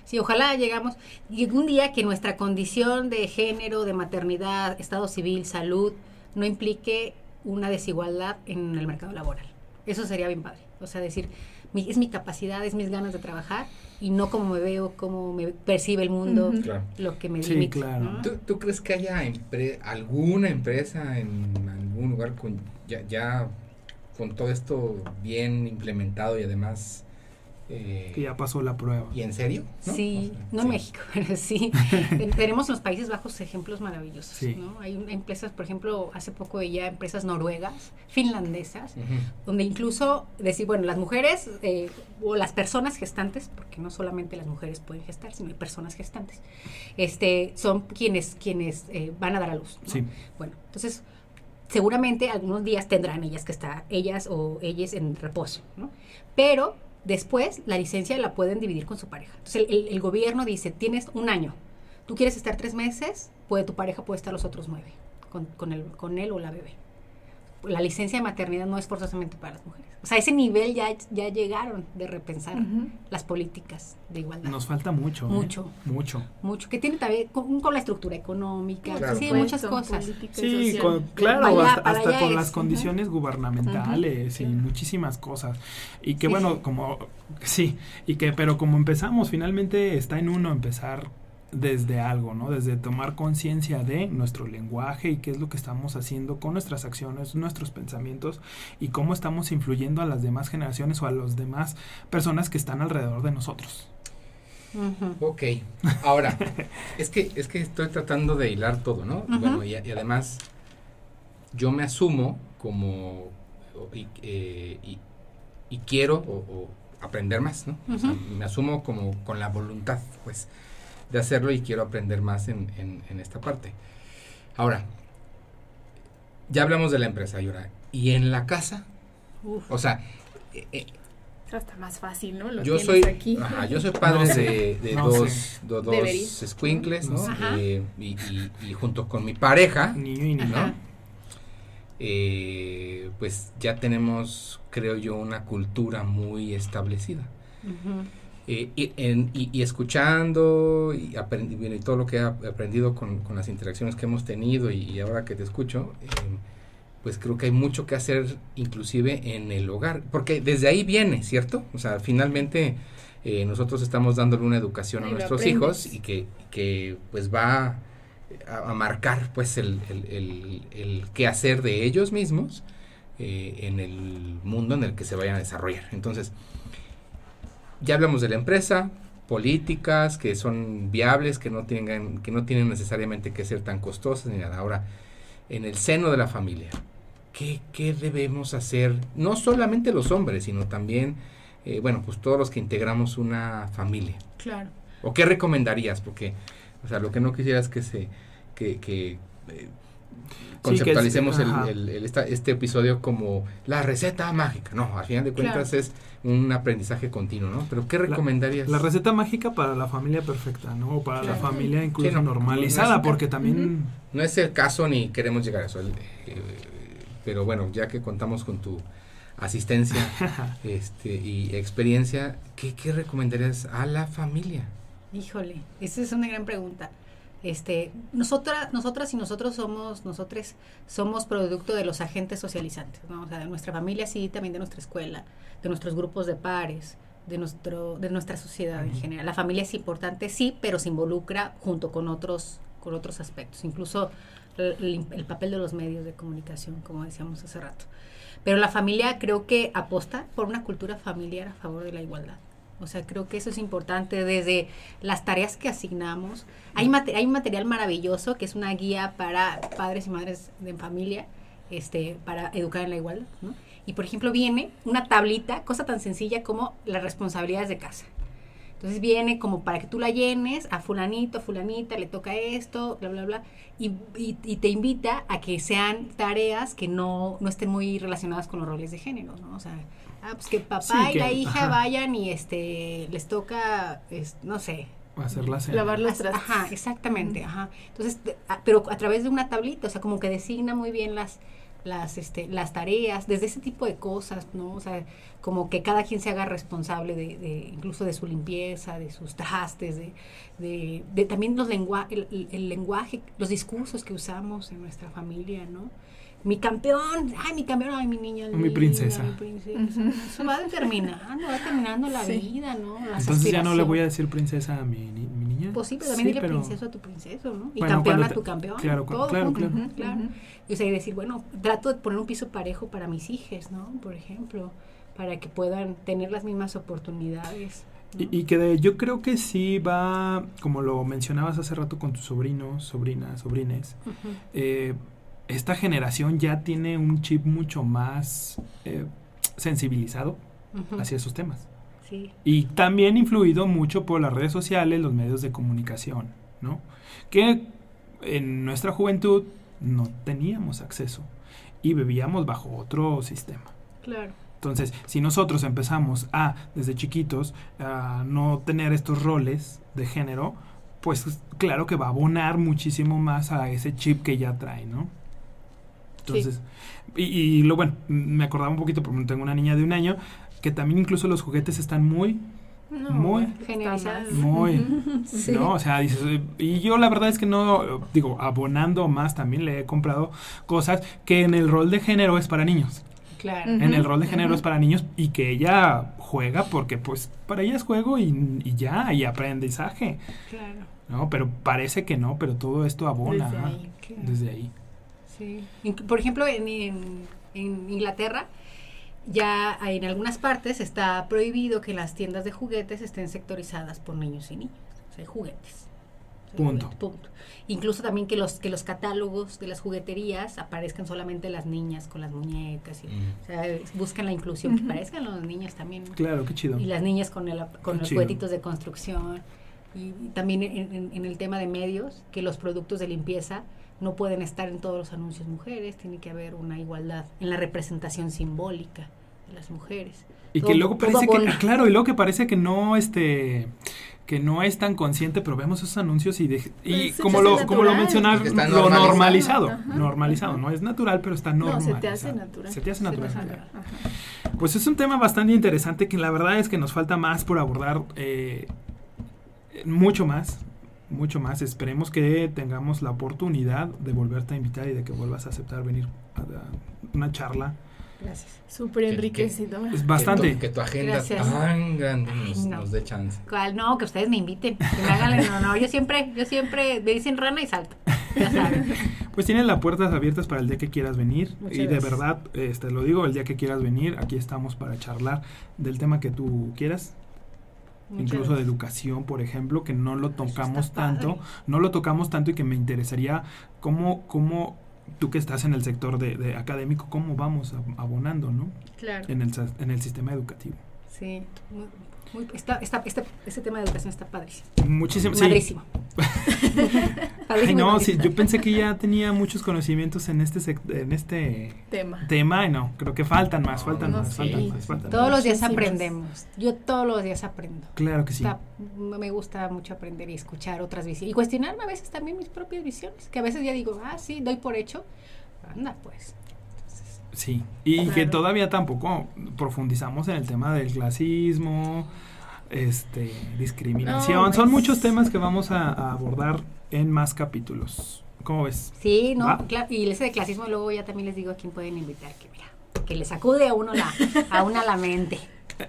Sí, ojalá llegamos, un día que nuestra condición de género, de maternidad, estado civil, salud, no implique una desigualdad en el mercado laboral. Eso sería bien padre. O sea, decir, es mi capacidad, es mis ganas de trabajar y no como me veo, cómo me percibe el mundo, lo que me sí, Claro. ¿Tú, crees que haya alguna empresa en algún lugar con ya, ya con todo esto bien implementado y además eh, que ya pasó la prueba. ¿Y en serio? Sí, no en México, pero sí. Tenemos en los Países Bajos ejemplos maravillosos. ¿no? Hay empresas, por ejemplo, hace poco veía empresas noruegas, finlandesas, donde incluso decir, bueno, las mujeres eh, o las personas gestantes, porque no solamente las mujeres pueden gestar, sino hay personas gestantes, este, son quienes, quienes eh, van a dar a luz. Sí. Bueno, entonces seguramente algunos días tendrán ellas que estar, ellas o ellas en reposo, ¿no? Pero Después, la licencia la pueden dividir con su pareja. Entonces, el, gobierno dice, tienes un año. Tú quieres estar tres meses, puede, tu pareja puede estar los otros nueve con, con, él o la bebé. La licencia de maternidad no es forzosamente para las mujeres. O sea, ese nivel ya, ya llegaron de repensar las políticas de igualdad. Nos falta mucho. ¿eh? Mucho. Mucho. Mucho. Que tiene también con, con la estructura económica. Sí, muchas cosas. Sí, claro, hasta, con las condiciones gubernamentales y muchísimas cosas. Y que bueno, como, sí, y que, pero como empezamos, finalmente está en uno empezar desde algo, ¿no? Desde tomar conciencia de nuestro lenguaje y qué es lo que estamos haciendo con nuestras acciones, nuestros pensamientos y cómo estamos influyendo a las demás generaciones o a las demás personas que están alrededor de nosotros. Ok, ahora, es que, es que estoy tratando de hilar todo, ¿no? Bueno, y, además yo me asumo como eh, y, quiero o, aprender más, ¿no? me asumo como con la voluntad, pues, de hacerlo y quiero aprender más en, en, esta parte. Ahora, ya hablamos de la empresa, y ahora, ¿y en la casa? O sea, eh, eh, está más fácil, ¿no? yo soy, aquí. Ajá, yo soy padre de, dos, dos squinkles, ¿no? Eh, y, y, junto con mi pareja, ¿no? Eh, pues ya tenemos, creo yo, una cultura muy establecida. Eh, y, en, y, escuchando y, y, todo lo que he aprendido con, con, las interacciones que hemos tenido y, ahora que te escucho, pues creo que hay mucho que hacer inclusive en el hogar, porque desde ahí viene, ¿cierto? O sea, finalmente eh, nosotros estamos dándole una educación a nuestros hijos y que, que pues va a, marcar pues el, el, el, qué hacer de ellos mismos eh, en el mundo en el que se vayan a desarrollar. Entonces, ya hablamos de la empresa, políticas que son viables, que no tengan, que no tienen necesariamente que ser tan costosas ni nada. Ahora, en el seno de la familia. ¿Qué, qué debemos hacer? No solamente los hombres, sino también, eh, bueno, pues todos los que integramos una familia. Claro. ¿O qué recomendarías? Porque, o sea, lo que no quisieras es que se, que, que eh, conceptualicemos el, el, este episodio como la receta mágica. No, al final de cuentas es un aprendizaje continuo, ¿no? Pero ¿qué recomendarías? La, receta mágica para la familia perfecta, ¿no? O para la familia incluso normalizada, porque también... No es el caso ni queremos llegar a eso. Eh, pero bueno, ya que contamos con tu asistencia este, y experiencia, ¿qué, ¿qué recomendarías a la familia? Híjole, esa es una gran pregunta este, nosotras, nosotras y nosotros somos, nosotros somos producto de los agentes socializantes, ¿no? O sea, de nuestra familia sí, también de nuestra escuela, de nuestros grupos de pares, de nuestro, de nuestra sociedad en general. La familia es importante, sí, pero se involucra junto con otros, con otros aspectos, incluso el, el papel de los medios de comunicación, como decíamos hace rato. Pero la familia creo que aposta por una cultura familiar a favor de la igualdad. O sea, creo que eso es importante desde las tareas que asignamos. Hay, hay un material maravilloso que es una guía para padres y madres de familia este, para educar en la igualdad. ¿no? Y por ejemplo viene una tablita, cosa tan sencilla como las responsabilidades de casa. Entonces viene como para que tú la llenes a fulanito, a fulanita, le toca esto, bla, bla, bla, y, y, te invita a que sean tareas que no, no estén muy relacionadas con los roles de género, ¿no? O sea, Ah, pues que papá y la hija vayan y este les toca, no sé, hacer la lavar los trastes. Ajá, exactamente, ajá. Entonces, pero a través de una tablita, o sea, como que designa muy bien las las este las tareas, desde ese tipo de cosas, ¿no? O sea, como que cada quien se haga responsable de, de incluso de su limpieza, de sus trastes, de, de, de también los lengua el, el lenguaje, los discursos que usamos en nuestra familia, ¿no? Mi campeón, ay, mi campeón, ay, mi niña. Mi princesa. Mi princesa. Eso va terminando, va terminando la vida, ¿no? Entonces ya no le voy a decir princesa a mi, mi niña. Pues sí, pero también dile princeso a tu princeso, ¿no? Y campeón a tu campeón. Claro, todo claro, claro. claro. Y, o sea, y decir, bueno, trato de poner un piso parejo para mis hijas, ¿no? Por ejemplo, para que puedan tener las mismas oportunidades. Y, y, que de, yo creo que sí va, como lo mencionabas hace rato con tus sobrinos, sobrinas, sobrines, eh, esta generación ya tiene un chip mucho más eh, sensibilizado hacia esos temas. Y también influido mucho por las redes sociales, los medios de comunicación, ¿no? Que en nuestra juventud no teníamos acceso y bebíamos bajo otro sistema. Claro. Entonces, si nosotros empezamos a, desde chiquitos, a no tener estos roles de género, pues claro que va a abonar muchísimo más a ese chip que ya trae, ¿no? Entonces, y, lo bueno, me acordaba un poquito porque tengo una niña de un año, que también incluso los juguetes están muy muy generalizados. Muy. No, o sea, dices, y yo la verdad es que no, digo, abonando más también le he comprado cosas que en el rol de género es para niños. Claro. En el rol de género es para niños y que ella juega porque pues para ella es juego y, ya, y aprendizaje. Claro. No, pero parece que no, pero todo esto abona desde ahí. Desde ahí. Por ejemplo, en, Inglaterra ya en algunas partes está prohibido que las tiendas de juguetes estén sectorizadas por niños y niñas, o sea, juguetes. Punto. Punto. Incluso también que los, que los catálogos de las jugueterías aparezcan solamente las niñas con las muñecas. Y, Mm. O sea, buscan la inclusión, que parezcan los niños también. Claro, qué chido. Y las niñas con, el, con Qué los chido. juguetitos de construcción. Y, y también en, en- en el tema de medios, que los productos de limpieza no pueden estar en todos los anuncios mujeres, tiene que haber una igualdad en la representación simbólica de las mujeres. Y que luego parece que, ah, claro, y luego que parece que no, este, que no es tan consciente, pero vemos esos anuncios y, de- y Pues, como lo, como lo está lo normalizado. normalizado, Ajá. normalizado, no es natural, pero está No, normalizado. se te hace natural. Se te hace natural. Pues es un tema bastante interesante que la verdad es que nos falta más por abordar, eh, mucho más, mucho más. Esperemos que tengamos la oportunidad de volverte a invitar y de que vuelvas a aceptar venir a, una charla. Gracias. Súper Que- enriquecido. Es bastante. Que tu, que tu agenda Gracias. tan grande nos, no. nos dé chance. ¿Cuál? No, que ustedes me inviten, que me hagan el honor. Yo siempre, yo siempre me dicen rana y salto. Ya saben. Pues tienes las puertas abiertas para el día que quieras venir. Muchas y de verdad, este, lo digo, el día que quieras venir, aquí estamos para charlar del tema que tú quieras. Muchas incluso de educación, por ejemplo, que no lo tocamos padre. tanto, no lo tocamos tanto y que me interesaría cómo, cómo tú que estás en el sector de, de académico, cómo vamos ab- abonando, ¿no? Claro. En el, en el sistema educativo. Sí. Muy, muy- está, está, este, este tema de educación está padrísimo. Muchísimo. sí. Padrísimo. Ay, Padrísimo y no, sí, yo pensé que ya tenía muchos conocimientos en este sec- en este Tema. tema y no, creo que faltan más, faltan No, más, sí. faltan más, faltan Todos más. los días aprendemos. Yo todos los días aprendo. Claro que sí. Está- me gusta mucho aprender y escuchar otras visiones. Y cuestionarme a veces también mis propias visiones. Que a veces ya digo, ah, sí, doy por hecho. Anda, pues. Sí, y que todavía tampoco profundizamos en el tema del clasismo, este, discriminación. No, Son pues- muchos temas que vamos a, a abordar en más capítulos. ¿Cómo ves? Sí, no, y ese de clasismo luego ya también les digo a quién pueden invitar, que mira, que le sacude a uno la, a una la mente.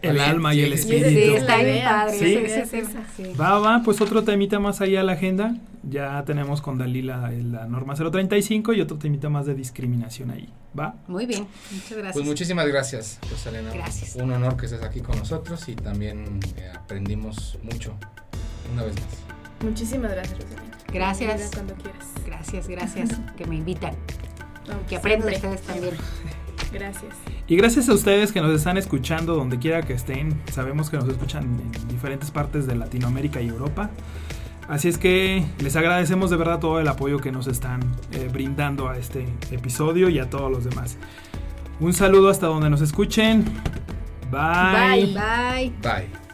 El Bien, alma y sí, el sí, Sí, espíritu. está bien padre. Sí. Sí. Va, va, pues otro temita más allá a la agenda. Ya tenemos con Dalila la norma 035 y otro temita más de discriminación ahí. ¿Va? Muy bien, muchas gracias. Pues muchísimas gracias, Rosalena. Gracias. Un honor que estés aquí con nosotros y también eh, aprendimos mucho una vez más. Muchísimas gracias, Rosalina. Gracias. Cuando quieras. Gracias, gracias que me invitan. No, Que aprendan ustedes también. Gracias. Y gracias a ustedes que nos están escuchando donde quiera que estén. Sabemos que nos escuchan en diferentes partes de Latinoamérica y Europa. Así es que les agradecemos de verdad todo el apoyo que nos están eh, brindando a este episodio y a todos los demás. Un saludo hasta donde nos escuchen. Bye. Bye. Bye. Bye.